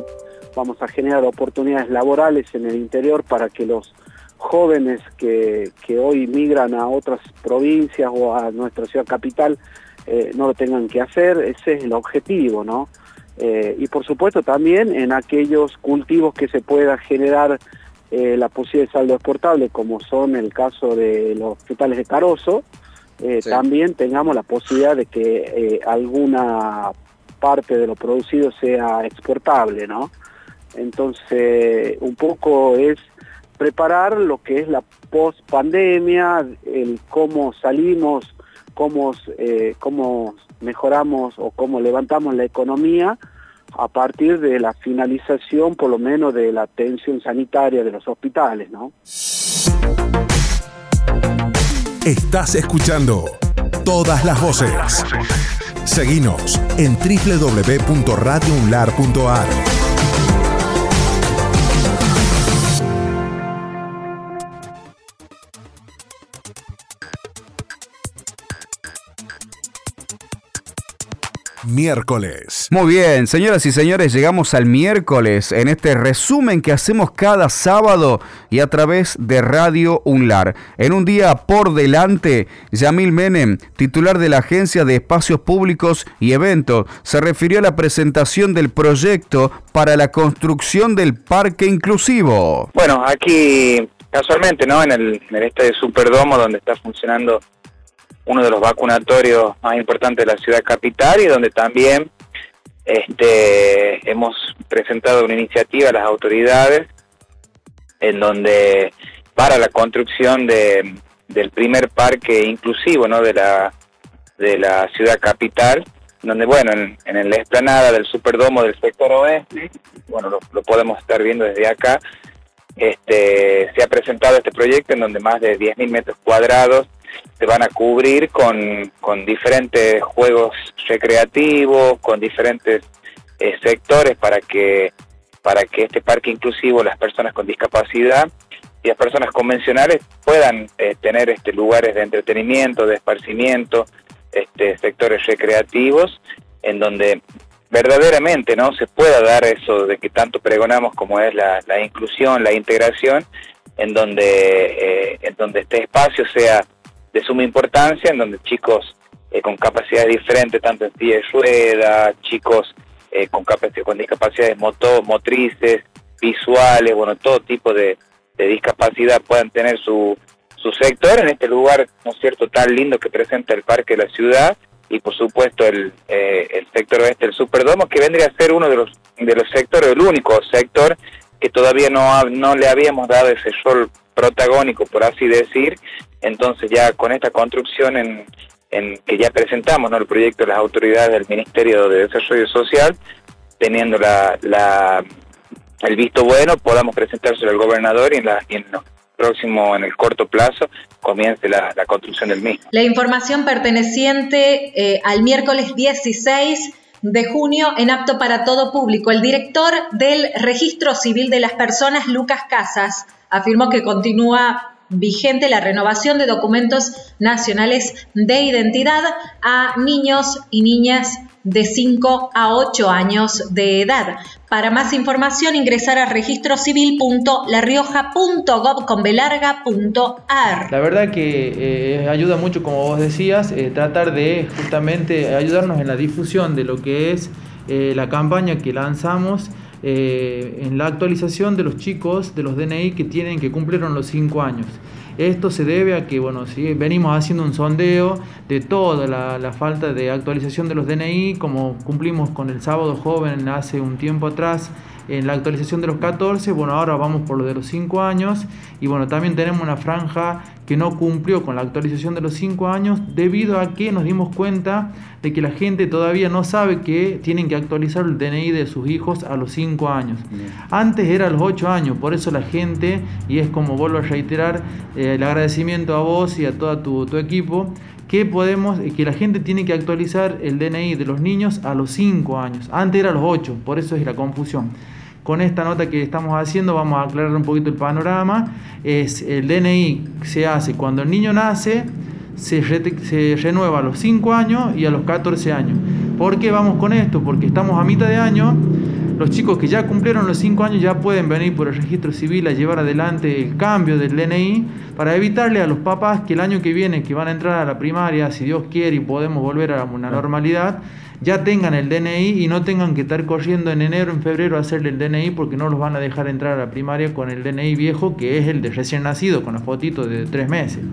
vamos a generar oportunidades laborales en el interior para que los jóvenes que, que hoy migran a otras provincias o a nuestra ciudad capital eh, no lo tengan que hacer, ese es el objetivo, ¿no? Eh, y por supuesto también en aquellos cultivos que se pueda generar la posibilidad de saldo exportable, como son el caso de los frutales de carozo, eh, Sí. también tengamos la posibilidad de que eh, alguna parte de lo producido sea exportable, ¿no? Entonces, un poco es preparar lo que es la post pandemia, el cómo salimos, cómo, eh, cómo mejoramos o cómo levantamos la economía a partir de la finalización por lo menos de la atención sanitaria de los hospitales, ¿no? Estás escuchando todas las voces. Seguinos en www.radiounlar.ar. miércoles. Muy bien, señoras y señores, llegamos al miércoles en este resumen que hacemos cada sábado y a través de Radio UNLAR. En un día por delante, Yamil Menem, titular de la Agencia de Espacios Públicos y Eventos, se refirió a la presentación del proyecto para la construcción del parque inclusivo. Bueno, aquí casualmente, ¿no? En el, en este superdomo donde está funcionando uno de los vacunatorios más importantes de la ciudad capital y donde también este, hemos presentado una iniciativa a las autoridades en donde para la construcción de, del primer parque inclusivo ¿no? de, la, de la ciudad capital, donde bueno, en, en la explanada del Superdomo del sector oeste, bueno, lo, podemos estar viendo desde acá, este, se ha presentado este proyecto en donde más de 10.000 metros cuadrados se van a cubrir con, con diferentes juegos recreativos, con diferentes eh, sectores para que, para que este parque inclusivo, las personas con discapacidad y las personas convencionales puedan eh, tener este, lugares de entretenimiento, de esparcimiento, este, sectores recreativos, en donde verdaderamente no se pueda dar eso de que tanto pregonamos como es la, la inclusión, la integración, en donde, eh, en donde este espacio sea de suma importancia, en donde chicos eh, con capacidades diferentes, tanto en pie de rueda, chicos eh, con, con discapacidades moto motrices, visuales, bueno, todo tipo de, discapacidad puedan tener su, su sector en este lugar, ¿no es cierto?, tan lindo que presenta el Parque de la Ciudad y por supuesto el, eh, el sector oeste, el Superdomo, que vendría a ser uno de los, de los sectores, el único sector que todavía no, no le habíamos dado ese rol protagónico, por así decir, entonces ya con esta construcción en, que ya presentamos ¿no? el proyecto de las autoridades del Ministerio de Desarrollo Social, teniendo la, el visto bueno, podamos presentárselo al gobernador y en, la, en próximo, en el corto plazo, comience la, construcción del mismo. La información perteneciente eh, al miércoles 16 de junio en apto para todo público. El director del Registro Civil de las Personas, Lucas Casas, afirmó que continúa vigente la renovación de documentos nacionales de identidad a niños y niñas de 5 a 8 años de edad. Para más información ingresar a registrocivil.larrioja.gov.ar. La verdad que eh, ayuda mucho, como vos decías, eh, tratar de justamente ayudarnos en la difusión de lo que es eh, la campaña que lanzamos eh, en la actualización de los chicos de los DNI que tienen que cumplieron los 5 años. Esto se debe a que, bueno, si venimos haciendo un sondeo de toda la, la, falta de actualización de los DNI, como cumplimos con el sábado joven hace un tiempo atrás, en la actualización de los 14, bueno, ahora vamos por lo de los 5 años y bueno, también tenemos una franja que no cumplió con la actualización de los 5 años debido a que nos dimos cuenta de que la gente todavía no sabe que tienen que actualizar el DNI de sus hijos a los 5 años. Antes era a los 8 años, por eso la gente, y es como vuelvo a reiterar eh, el agradecimiento a vos y a todo tu, tu equipo, que podemos que la gente tiene que actualizar el DNI de los niños a los 5 años. Antes era a los 8, por eso es la confusión. Con esta nota que estamos haciendo vamos a aclarar un poquito el panorama. Es el DNI se hace cuando el niño nace, se, se renueva a los 5 años y a los 14 años. ¿Por qué vamos con esto? Porque estamos a mitad de año. Los chicos que ya cumplieron los 5 años ya pueden venir por el registro civil a llevar adelante el cambio del DNI para evitarle a los papás que el año que viene, que van a entrar a la primaria, si Dios quiere y podemos volver a una normalidad, ya tengan el DNI y no tengan que estar corriendo en enero, en febrero a hacerle el DNI porque no los van a dejar entrar a la primaria con el DNI viejo que es el de recién nacido, con la fotito de tres meses.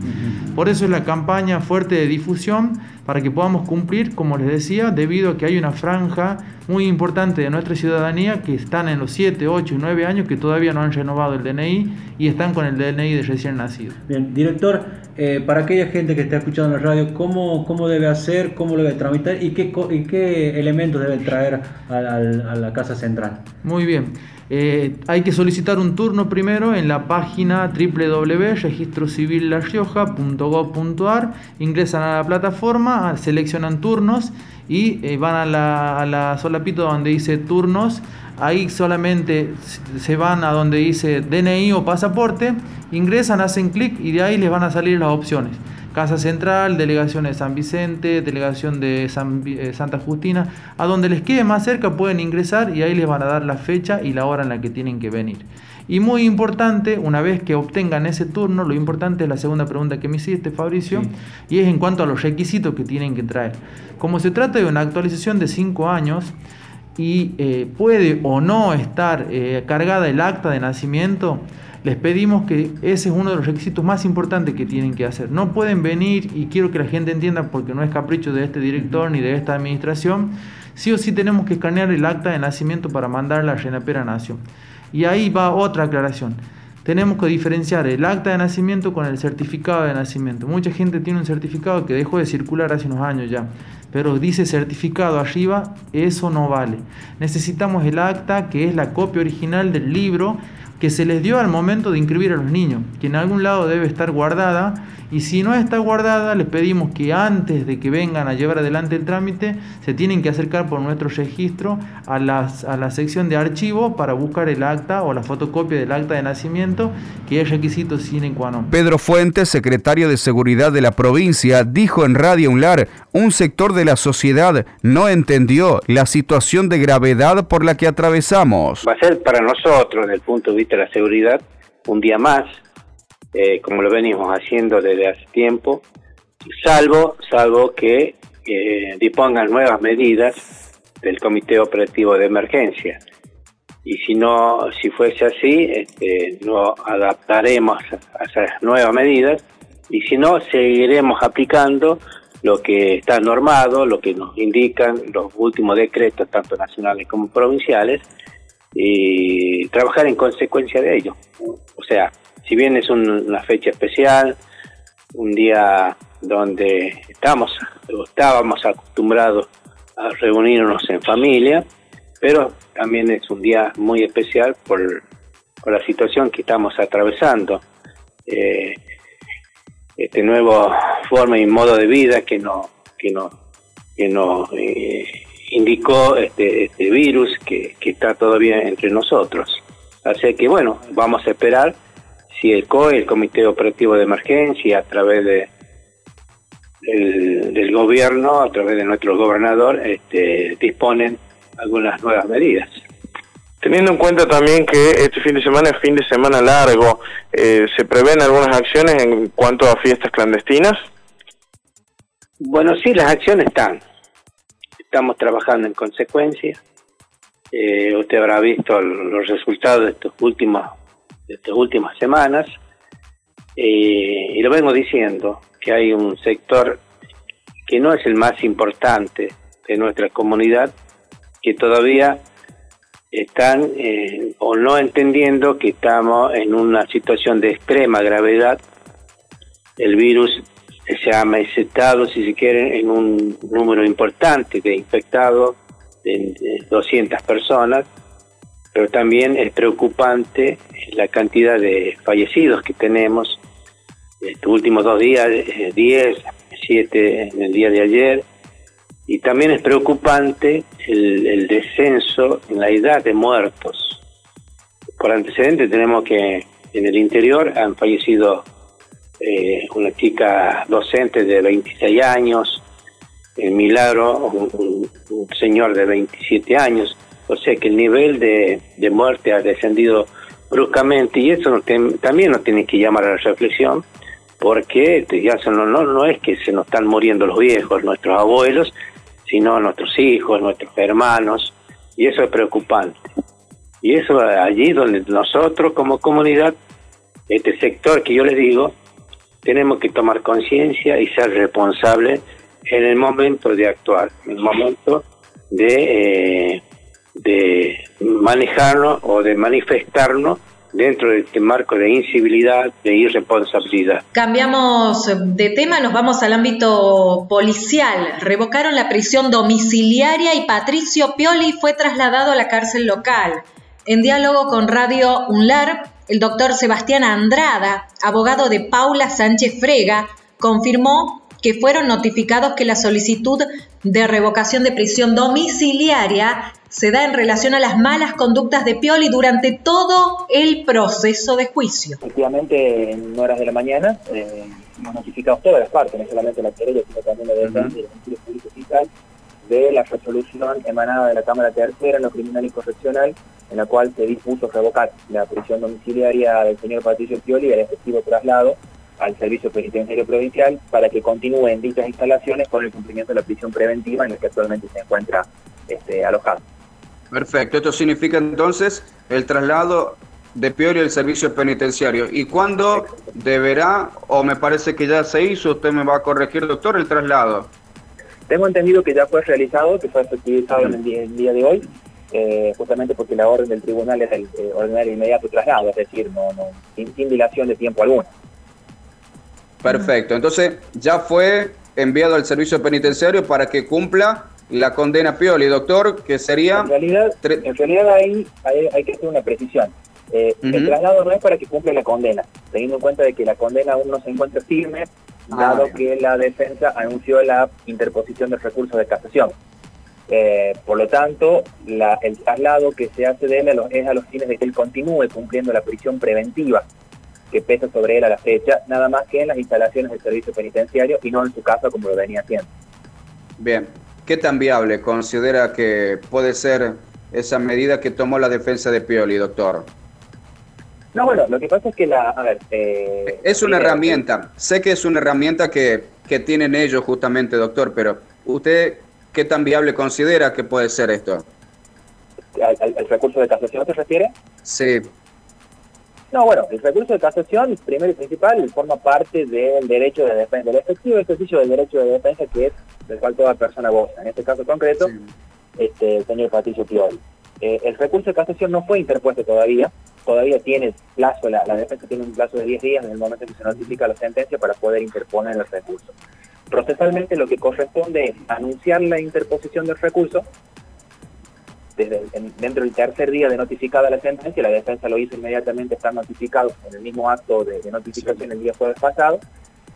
Por eso es la campaña fuerte de difusión para que podamos cumplir, como les decía, debido a que hay una franja muy importante de nuestra ciudadanía que están en los 7, 8 y 9 años que todavía no han renovado el DNI y están con el DNI de recién nacido. Bien, director, eh, para aquella gente que está escuchando en la radio, ¿cómo, cómo debe hacer, cómo debe tramitar y qué, qué elementos debe traer a, a la Casa Central? Muy bien. Eh, hay que solicitar un turno primero en la página www.registrocivillarioja.gov.ar, ingresan a la plataforma, seleccionan turnos y eh, van a la, a la solapito donde dice turnos, ahí solamente se van a donde dice DNI o pasaporte, ingresan, hacen clic y de ahí les van a salir las opciones. Casa Central, Delegación de San Vicente, Delegación de eh, Santa Justina, a donde les quede más cerca pueden ingresar y ahí les van a dar la fecha y la hora en la que tienen que venir. Y muy importante, una vez que obtengan ese turno, lo importante es la segunda pregunta que me hiciste, Fabricio, y es en cuanto a los requisitos que tienen que traer. Como se trata de una actualización de 5 años y eh, puede o no estar eh, cargada el acta de nacimiento, les pedimos que ese es uno de los requisitos más importantes que tienen que hacer. No pueden venir, y quiero que la gente entienda porque no es capricho de este director ni de esta administración, sí o sí tenemos que escanear el acta de nacimiento para mandarla a Renapera Nación. Y ahí va otra aclaración. Tenemos que diferenciar el acta de nacimiento con el certificado de nacimiento. Mucha gente tiene un certificado que dejó de circular hace unos años ya, pero dice certificado arriba, eso no vale. Necesitamos el acta que es la copia original del libro que se les dio al momento de inscribir a los niños, que en algún lado debe estar guardada y si no está guardada les pedimos que antes de que vengan a llevar adelante el trámite se tienen que acercar por nuestro registro a, las, a la sección de archivo para buscar el acta o la fotocopia del acta de nacimiento que es requisito sine qua non. Pedro Fuentes, secretario de Seguridad de la provincia, dijo en Radio Unlar, un sector de la sociedad no entendió la situación de gravedad por la que atravesamos. Va a ser para nosotros, desde el punto de vista la seguridad, un día más, eh, como lo venimos haciendo desde hace tiempo, salvo, salvo que eh, dispongan nuevas medidas del Comité Operativo de Emergencia. Y si no, si fuese así, este, adaptaremos a esas nuevas medidas y si no, seguiremos aplicando lo que está normado, lo que nos indican los últimos decretos, tanto nacionales como provinciales, y trabajar en consecuencia de ello. O sea, si bien es una fecha especial, un día donde estamos estábamos acostumbrados a reunirnos en familia, pero también es un día muy especial por, la situación que estamos atravesando. Eh, este nuevo forma y modo de vida que nos que no que nos eh, indicó este, este virus que, que, está todavía entre nosotros. Así que bueno, vamos a esperar si el COE, el Comité Operativo de Emergencia, a través de del, gobierno, a través de nuestro gobernador, este, disponen algunas nuevas medidas. Teniendo en cuenta también que este fin de semana es fin de semana largo, eh, ¿se prevén algunas acciones en cuanto a fiestas clandestinas? Bueno, sí, las acciones están. Estamos trabajando en consecuencia. Eh, usted habrá visto los resultados de estos últimos de estas últimas semanas. Eh, y lo vengo diciendo, que hay un sector que no es el más importante de nuestra comunidad, que todavía están eh, o no entendiendo que estamos en una situación de extrema gravedad. El virus se ha mesetado, si se quiere, en un número importante de infectados, de, 200 personas, pero también es preocupante la cantidad de fallecidos que tenemos. Estos últimos dos días, 10, eh, 7 en el día de ayer, y también es preocupante el, descenso en la edad de muertos. Por antecedente tenemos que en el interior han fallecido eh, una chica docente de 26 años, en Milagro un, señor de 27 años, o sea que el nivel de, muerte ha descendido bruscamente y eso también nos tiene que llamar a la reflexión porque ya no, no, no es que se nos están muriendo los viejos, nuestros abuelos, sino nuestros hijos, nuestros hermanos, y eso es preocupante. Y eso allí donde nosotros como comunidad, este sector que yo les digo, tenemos que tomar conciencia y ser responsables en el momento de actuar, en el momento de, eh, de manejarnos o de manifestarnos dentro de este marco de incivilidad, de irresponsabilidad. Cambiamos de tema, nos vamos al ámbito policial. Revocaron la prisión domiciliaria y Patricio Pioli fue trasladado a la cárcel local. En diálogo con Radio UNLAR, el doctor Sebastián Andrada, abogado de Paula Sánchez Frega, confirmó que fueron notificados que la solicitud de revocación de prisión domiciliaria se da en relación a las malas conductas de Pioli durante todo el proceso de juicio. Efectivamente, en horas de la mañana eh, hemos notificado todas las partes, no solamente la querella, sino también la defensa y el Ministerio Público Fiscal, de la resolución emanada de la Cámara Tercera en lo criminal y correccional, en la cual se dispuso revocar la prisión domiciliaria del señor Patricio Pioli y el efectivo traslado al Servicio Penitenciario Provincial para que continúe en dichas instalaciones con el cumplimiento de la prisión preventiva en la que actualmente se encuentra este, alojado. Perfecto, esto significa entonces el traslado de Pioli al servicio penitenciario. ¿Y cuándo deberá, o me parece que ya se hizo, usted me va a corregir, doctor, el traslado? Tengo entendido que ya fue realizado, que fue efectivizado en el día, de hoy, eh, justamente porque la orden del tribunal es el eh, ordenar inmediato traslado, es decir, no, no, sin, sin dilación de tiempo alguno. Perfecto, entonces ya fue enviado al servicio penitenciario para que cumpla la condena Pioli, doctor, que sería... En realidad, en realidad hay, hay, que hacer una precisión. Eh, el traslado no es para que cumpla la condena, teniendo en cuenta de que la condena aún no se encuentra firme, ah, dado que la defensa anunció la interposición de recursos de casación. Eh, por lo tanto, la, el traslado que se hace de él es a los fines de que él continúe cumpliendo la prisión preventiva que pesa sobre él a la fecha, nada más que en las instalaciones del servicio penitenciario y no en su casa como lo venía haciendo. Bien, ¿qué tan viable considera que puede ser esa medida que tomó la defensa de Pioli, doctor? No, bueno, lo que pasa es que la, a ver, eh, es una herramienta, sé que es una herramienta que, que tienen ellos justamente, doctor, pero usted, ¿qué tan viable considera que puede ser esto? ¿El recurso de casación se refiere? Sí. No, bueno, el recurso de casación, primero y principal, forma parte del derecho de defensa, del efectivo ejercicio del derecho de defensa que es del cual toda persona goza. En este caso concreto, este, el señor Patricio Pioli. Eh, el recurso de casación no fue interpuesto todavía, todavía tiene plazo, la, defensa tiene un plazo de 10 días en el momento en que se notifica la sentencia para poder interponer el recurso. Procesalmente lo que corresponde es anunciar la interposición del recurso, dentro del tercer día de notificada la sentencia, la defensa lo hizo inmediatamente, está notificado en el mismo acto de, notificación el día jueves pasado,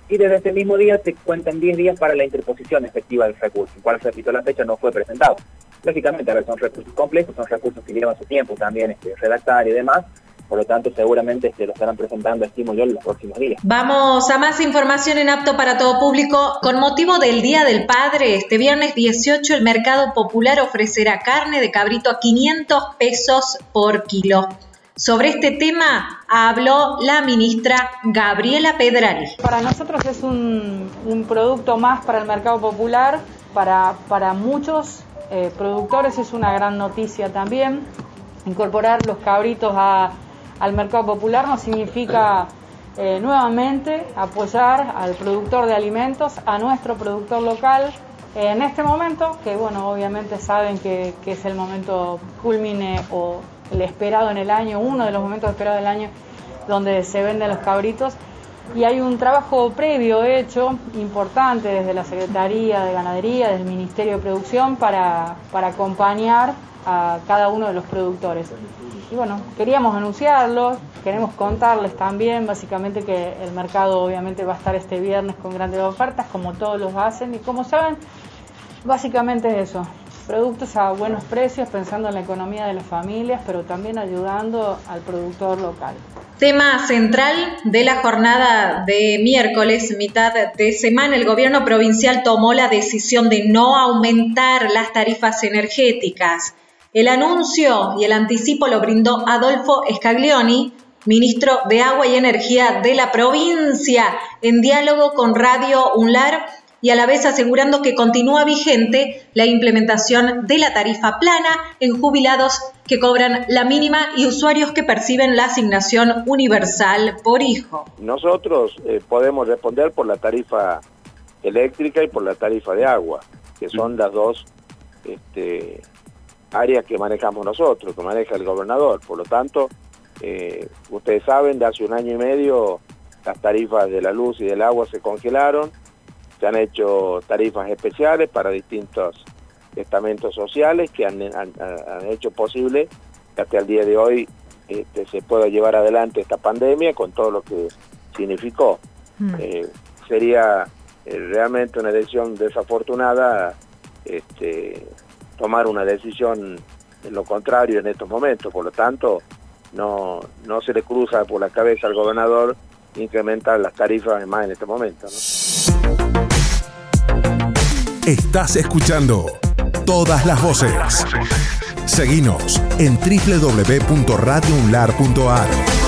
y desde ese mismo día se cuentan 10 días para la interposición efectiva del recurso, el cual, repito, la fecha no fue presentado. Lógicamente, a ver, son recursos complejos, son recursos que llevan su tiempo también este, redactar y demás, por lo tanto, seguramente se lo estarán presentando, estimo yo, en los próximos días. Vamos a más información en apto para todo público. Con motivo del Día del Padre, este viernes 18 el Mercado Popular ofrecerá carne de cabrito a 500 pesos por kilo. Sobre este tema habló la ministra Gabriela Pedrari. Para nosotros es un, producto más para el mercado popular, para, para muchos eh, productores es una gran noticia también. Incorporar los cabritos a, al mercado popular no significa eh, nuevamente apoyar al productor de alimentos, a nuestro productor local en este momento, que bueno, obviamente saben que, es el momento culmine o el esperado en el año, uno de los momentos esperados del año donde se venden los cabritos. Y hay un trabajo previo hecho, importante, desde la Secretaría de Ganadería, desde el Ministerio de Producción, para, para acompañar a cada uno de los productores. Y bueno, queríamos anunciarlo, queremos contarles también, básicamente que el mercado obviamente va a estar este viernes con grandes ofertas, como todos los hacen, y como saben, básicamente es eso, productos a buenos precios, pensando en la economía de las familias, pero también ayudando al productor local. Tema central de la jornada de miércoles, mitad de semana, el gobierno provincial tomó la decisión de no aumentar las tarifas energéticas. El anuncio y el anticipo lo brindó Adolfo Scaglioni, ministro de Agua y Energía de la provincia, en diálogo con Radio UNLAR y a la vez asegurando que continúa vigente la implementación de la tarifa plana en jubilados que cobran la mínima y usuarios que perciben la asignación universal por hijo. Nosotros eh, podemos responder por la tarifa eléctrica y por la tarifa de agua, que son las dos este, áreas que manejamos nosotros, que maneja el gobernador. Por lo tanto, eh, ustedes saben, de hace un año y medio las tarifas de la luz y del agua se congelaron, se han hecho tarifas especiales para distintos estamentos sociales que han, hecho posible que hasta el día de hoy este, se pueda llevar adelante esta pandemia con todo lo que significó. Mm. Eh, sería eh, realmente una decisión desafortunada este, tomar una decisión en lo contrario en estos momentos. Por lo tanto, no, no se le cruza por la cabeza al gobernador incrementar las tarifas más en este momento. Estás escuchando todas las voces. Seguinos en www.radiounlar.ar.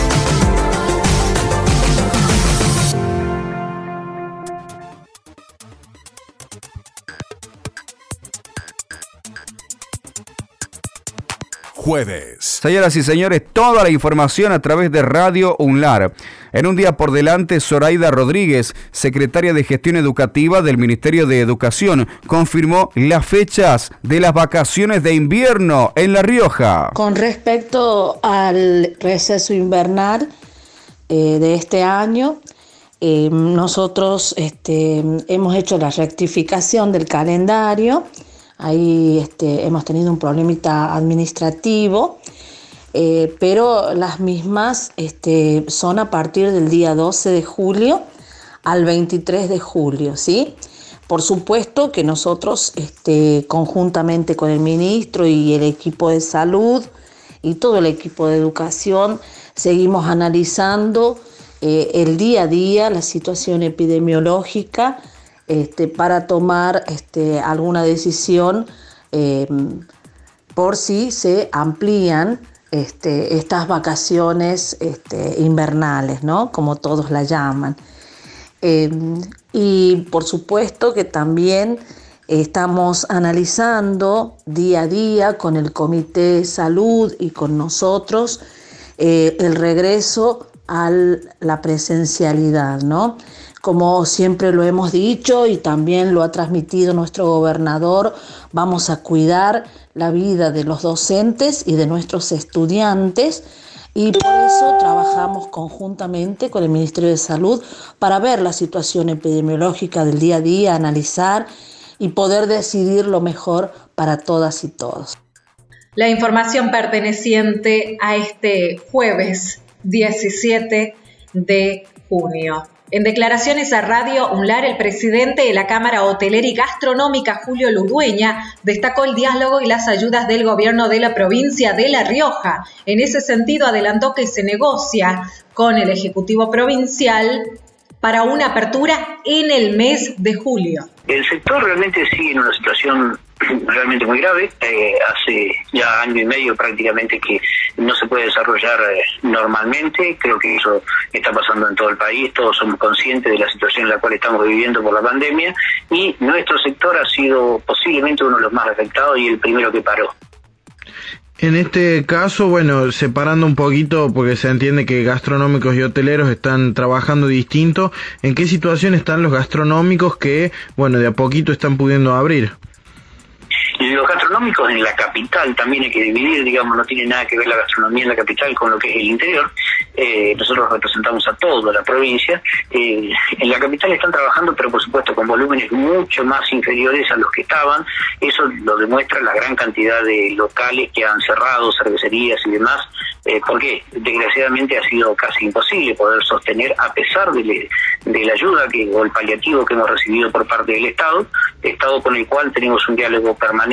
jueves. Señoras y señores, toda la información a través de Radio UNLAR. En un día por delante, Zoraida Rodríguez, secretaria de Gestión Educativa del Ministerio de Educación, confirmó las fechas de las vacaciones de invierno en La Rioja. Con respecto al receso invernal eh, de este año, eh, nosotros este, hemos hecho la rectificación del calendario Ahí este, hemos tenido un problemita administrativo, eh, pero las mismas este, son a partir del día 12 de julio al 23 de julio, ¿sí? Por supuesto que nosotros, este, conjuntamente con el ministro y el equipo de salud y todo el equipo de educación, seguimos analizando eh, el día a día la situación epidemiológica este, para tomar este, alguna decisión em, por si se amplían este, estas vacaciones invernales, ¿no? como todos la llaman. Em, y por supuesto que también estamos analizando día a día con el Comité de Salud y con nosotros eh, el regreso a la presencialidad, ¿no? Como siempre lo hemos dicho y también lo ha transmitido nuestro gobernador, vamos a cuidar la vida de los docentes y de nuestros estudiantes y por eso trabajamos conjuntamente con el Ministerio de Salud para ver la situación epidemiológica del día a día, analizar y poder decidir lo mejor para todas y todos. La información perteneciente a este jueves 17 de junio. En declaraciones a Radio UNLAR, el presidente de la Cámara Hotelera y Gastronómica, Julio Ludueña, destacó el diálogo y las ayudas del gobierno de la provincia de La Rioja. En ese sentido, adelantó que se negocia con el Ejecutivo Provincial para una apertura en el mes de julio. El sector realmente sigue en una situación realmente muy grave. Eh, hace ya año y medio prácticamente que no se puede desarrollar eh, normalmente. Creo que eso está pasando en todo el país. Todos somos conscientes de la situación en la cual estamos viviendo por la pandemia y nuestro sector ha sido posiblemente uno de los más afectados y el primero que paró. En este caso, bueno, separando un poquito, porque se entiende que gastronómicos y hoteleros están trabajando distinto, ¿en qué situación están los gastronómicos que, bueno, de a poquito están pudiendo abrir? Y los gastronómicos en la capital también hay que dividir, digamos, no tiene nada que ver la gastronomía en la capital con lo que es el interior. Eh, nosotros representamos a toda la provincia. Eh, en la capital están trabajando, pero por supuesto con volúmenes mucho más inferiores a los que estaban. Eso lo demuestra la gran cantidad de locales que han cerrado, cervecerías y demás, eh, porque desgraciadamente ha sido casi imposible poder sostener, a pesar de, de la ayuda que, o el paliativo que hemos recibido por parte del Estado, Estado con el cual tenemos un diálogo permanente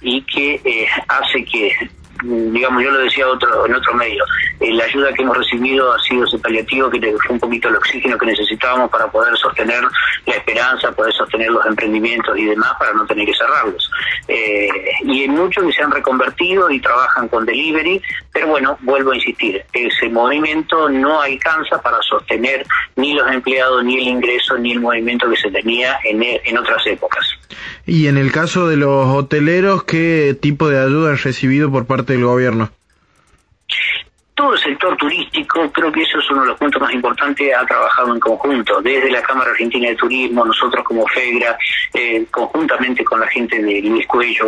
y que eh, hace que digamos, yo lo decía otro, en otro medio, eh, la ayuda que hemos recibido ha sido ese paliativo que fue un poquito el oxígeno que necesitábamos para poder sostener la esperanza, poder sostener los emprendimientos y demás para no tener que cerrarlos. Eh, y hay muchos que se han reconvertido y trabajan con delivery, pero bueno, vuelvo a insistir, ese movimiento no alcanza para sostener ni los empleados, ni el ingreso, ni el movimiento que se tenía en, en otras épocas. Y en el caso de los hoteleros, ¿qué tipo de ayuda han recibido por parte del gobierno? Todo el sector turístico, creo que eso es uno de los puntos más importantes, ha trabajado en conjunto, desde la Cámara Argentina de Turismo, nosotros como FEGRA, eh, conjuntamente con la gente de Luis Cuello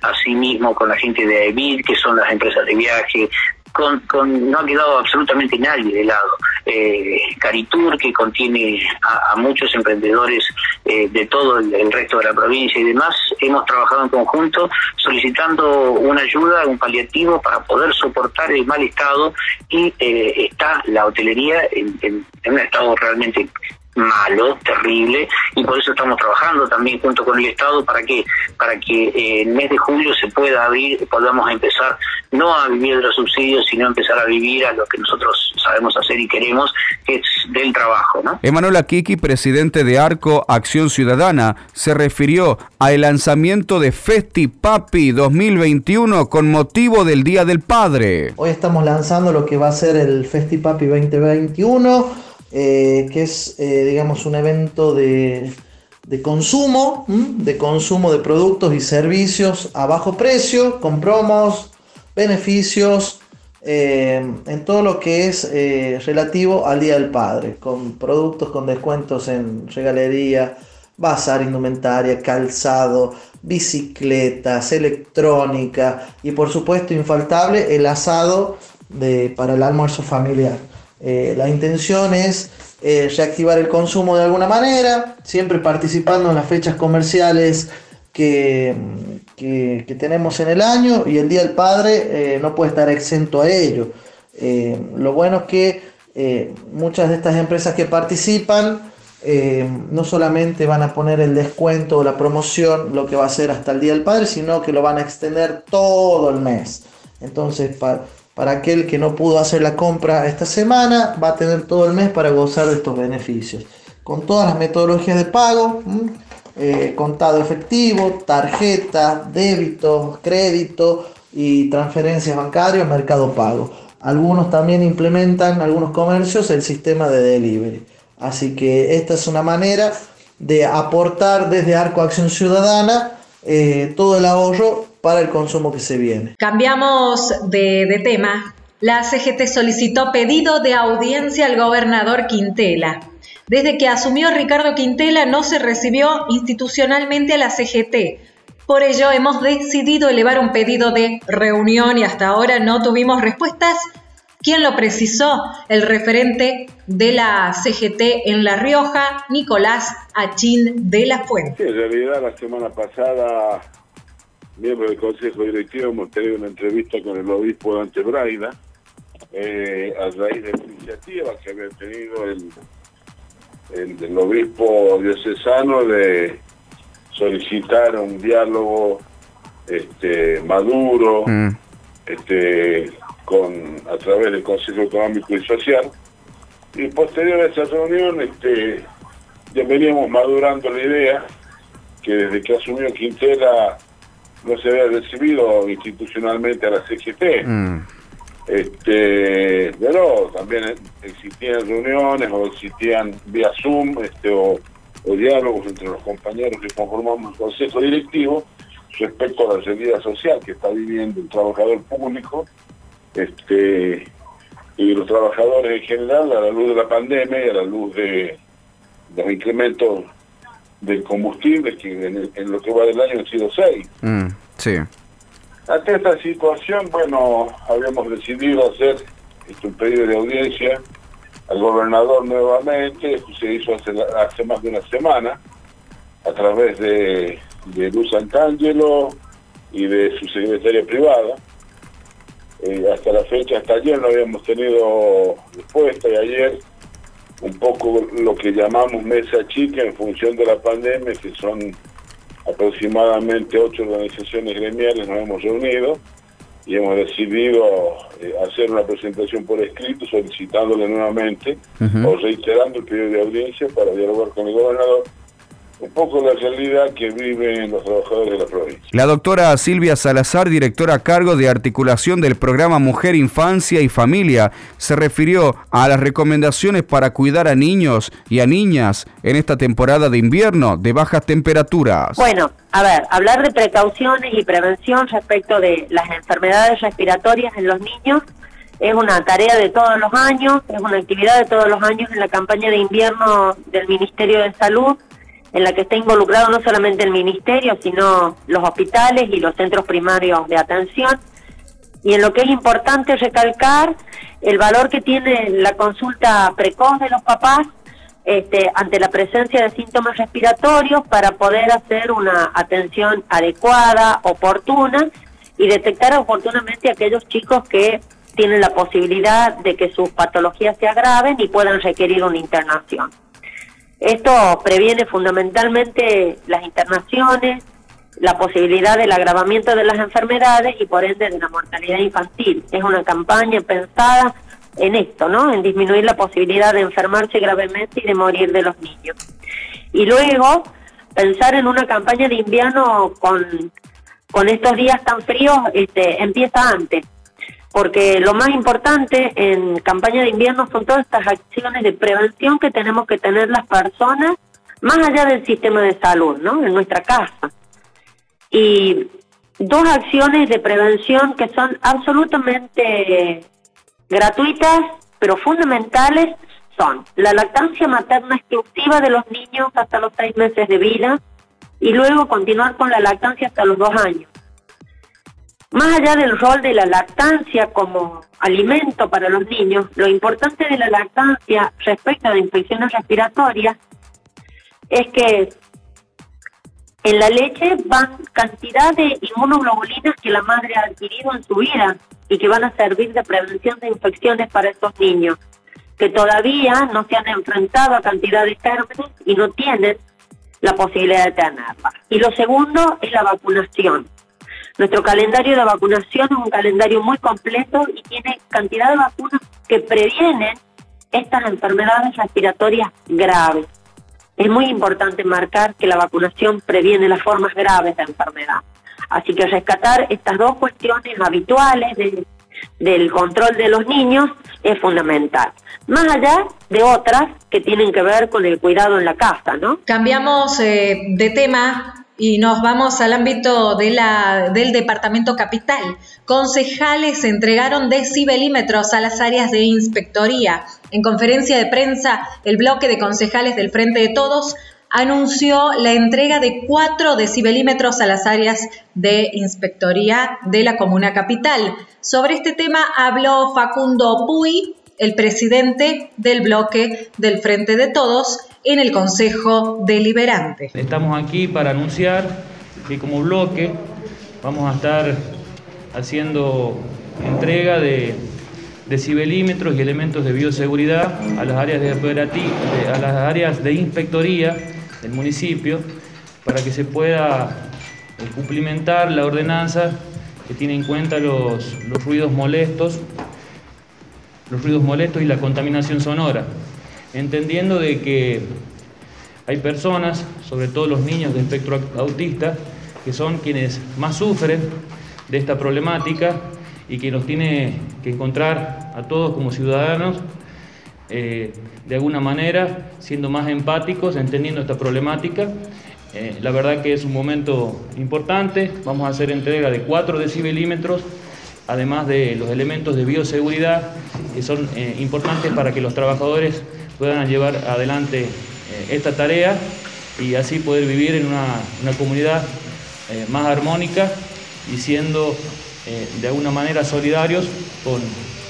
asimismo con la gente de AEBID, que son las empresas de viaje, con, con, no ha quedado absolutamente nadie de lado. Eh, Caritur, que contiene a, muchos emprendedores eh, de todo el, resto de la provincia y demás, hemos trabajado en conjunto solicitando una ayuda, un paliativo para poder soportar el mal estado y eh, está la hotelería en un estado realmente malo, terrible, y por eso estamos trabajando también junto con el Estado para que para que eh, en el mes de julio se pueda abrir, podamos empezar no a vivir de los subsidios, sino empezar a vivir a lo que nosotros sabemos hacer y queremos, que es del trabajo. ¿no? Emanuel Akiki, presidente de ARCO Acción Ciudadana, se refirió al lanzamiento de Festi Papi 2021 con motivo del Día del Padre. Hoy estamos lanzando lo que va a ser el Festi Papi 2021 eh, que es, eh, digamos, un evento de, consumo, de consumo de productos y servicios a bajo precio, con promos, beneficios, eh, en todo lo que es relativo al Día del Padre, con productos con descuentos en regalería, bazar, indumentaria, calzado, bicicletas, electrónica y por supuesto infaltable el asado de, para el almuerzo familiar. Eh, la intención es eh, reactivar el consumo de alguna manera, siempre participando en las fechas comerciales que, que, tenemos en el año y el Día del Padre eh, no puede estar exento a ello. lo bueno es que muchas de estas empresas que participan no solamente van a poner el descuento o la promoción, lo que va a ser hasta el Día del Padre, sino que lo van a extender todo el mes. Entonces, para para aquel que no pudo hacer la compra esta semana, va a tener todo el mes para gozar de estos beneficios. Con todas las metodologías de pago, eh, contado efectivo, tarjeta, débito, crédito y transferencias bancarias, mercado pago. Algunos también implementan, algunos comercios, el sistema de delivery. Así que esta es una manera de aportar desde Arco Acción Ciudadana eh, todo el ahorro para el consumo que se viene. Cambiamos de, tema. La CGT solicitó pedido de audiencia al gobernador Quintela. Desde que asumió Ricardo Quintela no se recibió institucionalmente a la CGT. Por ello hemos decidido elevar un pedido de reunión y hasta ahora no tuvimos respuestas. ¿Quién lo precisó? El referente de la CGT en La Rioja, Nicolás Achín de la Fuente. en realidad la semana pasada miembro del Consejo Directivo, hemos tenido una entrevista con el obispo Dante Braida, eh, a raíz de la iniciativa que había tenido el, el, obispo diocesano de solicitar un diálogo este, maduro mm. este, con, a través del Consejo Económico y Social. Y posterior a esa reunión este, ya veníamos madurando la idea que desde que asumió Quintela no se había recibido institucionalmente a la CGT. Mm. Este, pero también existían reuniones o existían vía Zoom este, o, diálogos entre los compañeros que conformamos el consejo directivo respecto a la realidad social que está viviendo el trabajador público este, y los trabajadores en general a la luz de la pandemia y a la luz de los incrementos del combustible, que en, lo que va del año han sido seis. Mm, sí. Ante esta situación, bueno, habíamos decidido hacer este, un pedido de audiencia al gobernador nuevamente, esto se hizo hace, hace más de una semana, a través de, de Luz Santangelo y de su secretaria privada. Eh, hasta la fecha, hasta ayer no habíamos tenido respuesta y ayer un poco lo que llamamos mesa chica en función de la pandemia, que son aproximadamente ocho organizaciones gremiales, nos hemos reunido y hemos decidido eh, hacer una presentación por escrito solicitándole nuevamente o reiterando el pedido de audiencia para dialogar con el gobernador un poco la realidad que viven los trabajadores de la provincia. La doctora Silvia Salazar, directora a cargo de articulación del programa Mujer, Infancia y Familia, se refirió a las recomendaciones para cuidar a niños y a niñas en esta temporada de invierno de bajas temperaturas. Bueno, a ver, hablar de precauciones y prevención respecto de las enfermedades respiratorias en los niños es una tarea de todos los años, es una actividad de todos los años en la campaña de invierno del Ministerio de Salud en la que está involucrado no solamente el ministerio, sino los hospitales y los centros primarios de atención. Y en lo que es importante recalcar el valor que tiene la consulta precoz de los papás este, ante la presencia de síntomas respiratorios para poder hacer una atención adecuada, oportuna y detectar oportunamente a aquellos chicos que tienen la posibilidad de que sus patologías se agraven y puedan requerir una internación. Esto previene fundamentalmente las internaciones, la posibilidad del agravamiento de las enfermedades y por ende de la mortalidad infantil. Es una campaña pensada en esto, ¿no? En disminuir la posibilidad de enfermarse gravemente y de morir de los niños. Y luego pensar en una campaña de invierno con, con estos días tan fríos este, empieza antes porque lo más importante en campaña de invierno son todas estas acciones de prevención que tenemos que tener las personas más allá del sistema de salud, ¿no? En nuestra casa. Y dos acciones de prevención que son absolutamente gratuitas, pero fundamentales, son la lactancia materna exclusiva de los niños hasta los seis meses de vida y luego continuar con la lactancia hasta los dos años. Más allá del rol de la lactancia como alimento para los niños, lo importante de la lactancia respecto a infecciones respiratorias es que en la leche van cantidad de inmunoglobulinas que la madre ha adquirido en su vida y que van a servir de prevención de infecciones para estos niños, que todavía no se han enfrentado a cantidad de gérmenes y no tienen la posibilidad de tenerla. Y lo segundo es la vacunación. Nuestro calendario de vacunación es un calendario muy completo y tiene cantidad de vacunas que previenen estas enfermedades respiratorias graves. Es muy importante marcar que la vacunación previene las formas graves de enfermedad. Así que rescatar estas dos cuestiones habituales del control de los niños es fundamental. Más allá de otras que tienen que ver con el cuidado en la casa, ¿no? Cambiamos eh, de tema y nos vamos al ámbito del Departamento Capital. Concejales entregaron decibelímetros a las áreas de inspectoría. En conferencia de prensa, el bloque de concejales del Frente de Todos anunció la entrega de cuatro decibelímetros a las áreas de inspectoría de la Comuna Capital. Sobre este tema habló Facundo Puy, el presidente del bloque del Frente de Todos, en el Consejo Deliberante. Estamos aquí para anunciar que como bloque vamos a estar haciendo entrega de decibelímetros y elementos de bioseguridad a las áreas de, a las áreas de inspectoría del municipio para que se pueda eh, cumplimentar la ordenanza que tiene en cuenta los, los ruidos molestos, los ruidos molestos y la contaminación sonora entendiendo de que hay personas, sobre todo los niños de espectro autista, que son quienes más sufren de esta problemática y que nos tiene que encontrar a todos como ciudadanos eh, de alguna manera siendo más empáticos, entendiendo esta problemática. Eh, la verdad que es un momento importante, vamos a hacer entrega de 4 decibelímetros, además de los elementos de bioseguridad que son eh, importantes para que los trabajadores puedan llevar adelante eh, esta tarea y así poder vivir en una, comunidad eh, más armónica y siendo eh, de alguna manera solidarios con,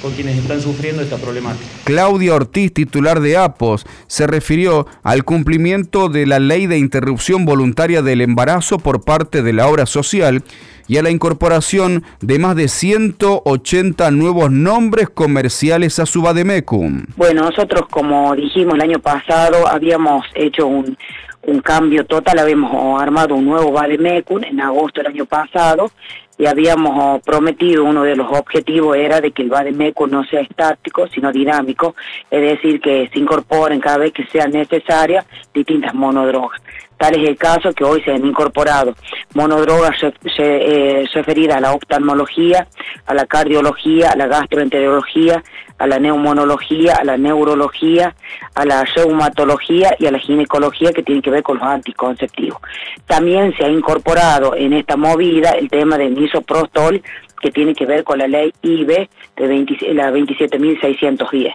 con quienes están sufriendo esta problemática. Claudia Ortiz, titular de APOS, se refirió al cumplimiento de la ley de interrupción voluntaria del embarazo por parte de la obra social y a la incorporación de más de 180 nuevos nombres comerciales a su Bademecum. Bueno, nosotros como dijimos el año pasado habíamos hecho un, un cambio total, habíamos armado un nuevo Bademecum en agosto del año pasado y habíamos prometido, uno de los objetivos era de que el Bademecum no sea estático, sino dinámico, es decir, que se incorporen cada vez que sean necesarias distintas monodrogas Tal es el caso que hoy se han incorporado monodrogas eh, referidas a la oftalmología, a la cardiología, a la gastroenterología, a la neumonología, a la neurología, a la reumatología y a la ginecología que tienen que ver con los anticonceptivos. También se ha incorporado en esta movida el tema del misoprostol que tiene que ver con la ley IBE de 20, la 27.610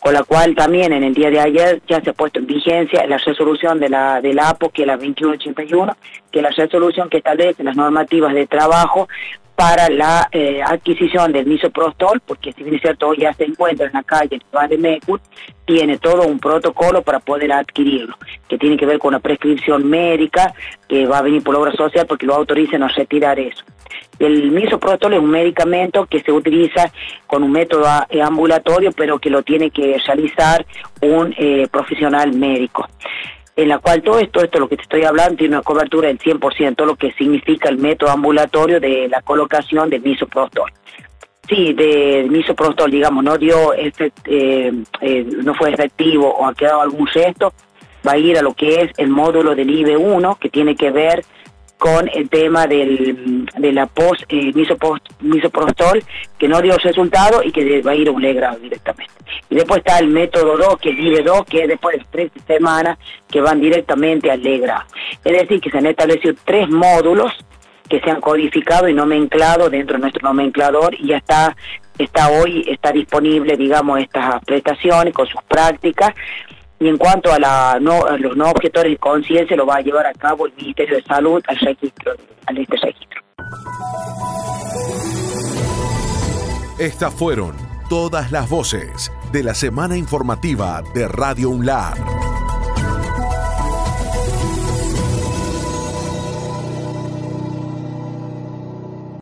con la cual también en el día de ayer ya se ha puesto en vigencia la resolución de la, de la APO, que es la 2181, que es la resolución que establece las normativas de trabajo para la eh, adquisición del misoprostol, porque si bien es cierto hoy ya se encuentra en la calle de Mecur, tiene todo un protocolo para poder adquirirlo, que tiene que ver con una prescripción médica que va a venir por la obra social porque lo autoricen a retirar eso. El misoprostol es un medicamento que se utiliza con un método eh, ambulatorio, pero que lo tiene que realizar un eh, profesional médico en la cual todo esto, esto lo que te estoy hablando, tiene una cobertura del 100%, lo que significa el método ambulatorio de la colocación del misoprostol. Sí, del misoprostol, digamos, no dio eh, eh, no fue efectivo o ha quedado algún gesto, va a ir a lo que es el módulo del IB1, que tiene que ver con el tema del, de la post, eh, misoprostol, que no dio resultado y que va a ir a un legrado directamente. Y después está el método 2, que IBE 2, que es después de tres semanas que van directamente al legrado. Es decir, que se han establecido tres módulos que se han codificado y nomenclado dentro de nuestro nomenclador y ya está está hoy está disponible digamos estas prestaciones con sus prácticas y en cuanto a, la, no, los no objetores de conciencia, lo va a llevar a cabo el Ministerio de Salud al registro, al este registro. Estas fueron todas las voces de la semana informativa de Radio UNLAR.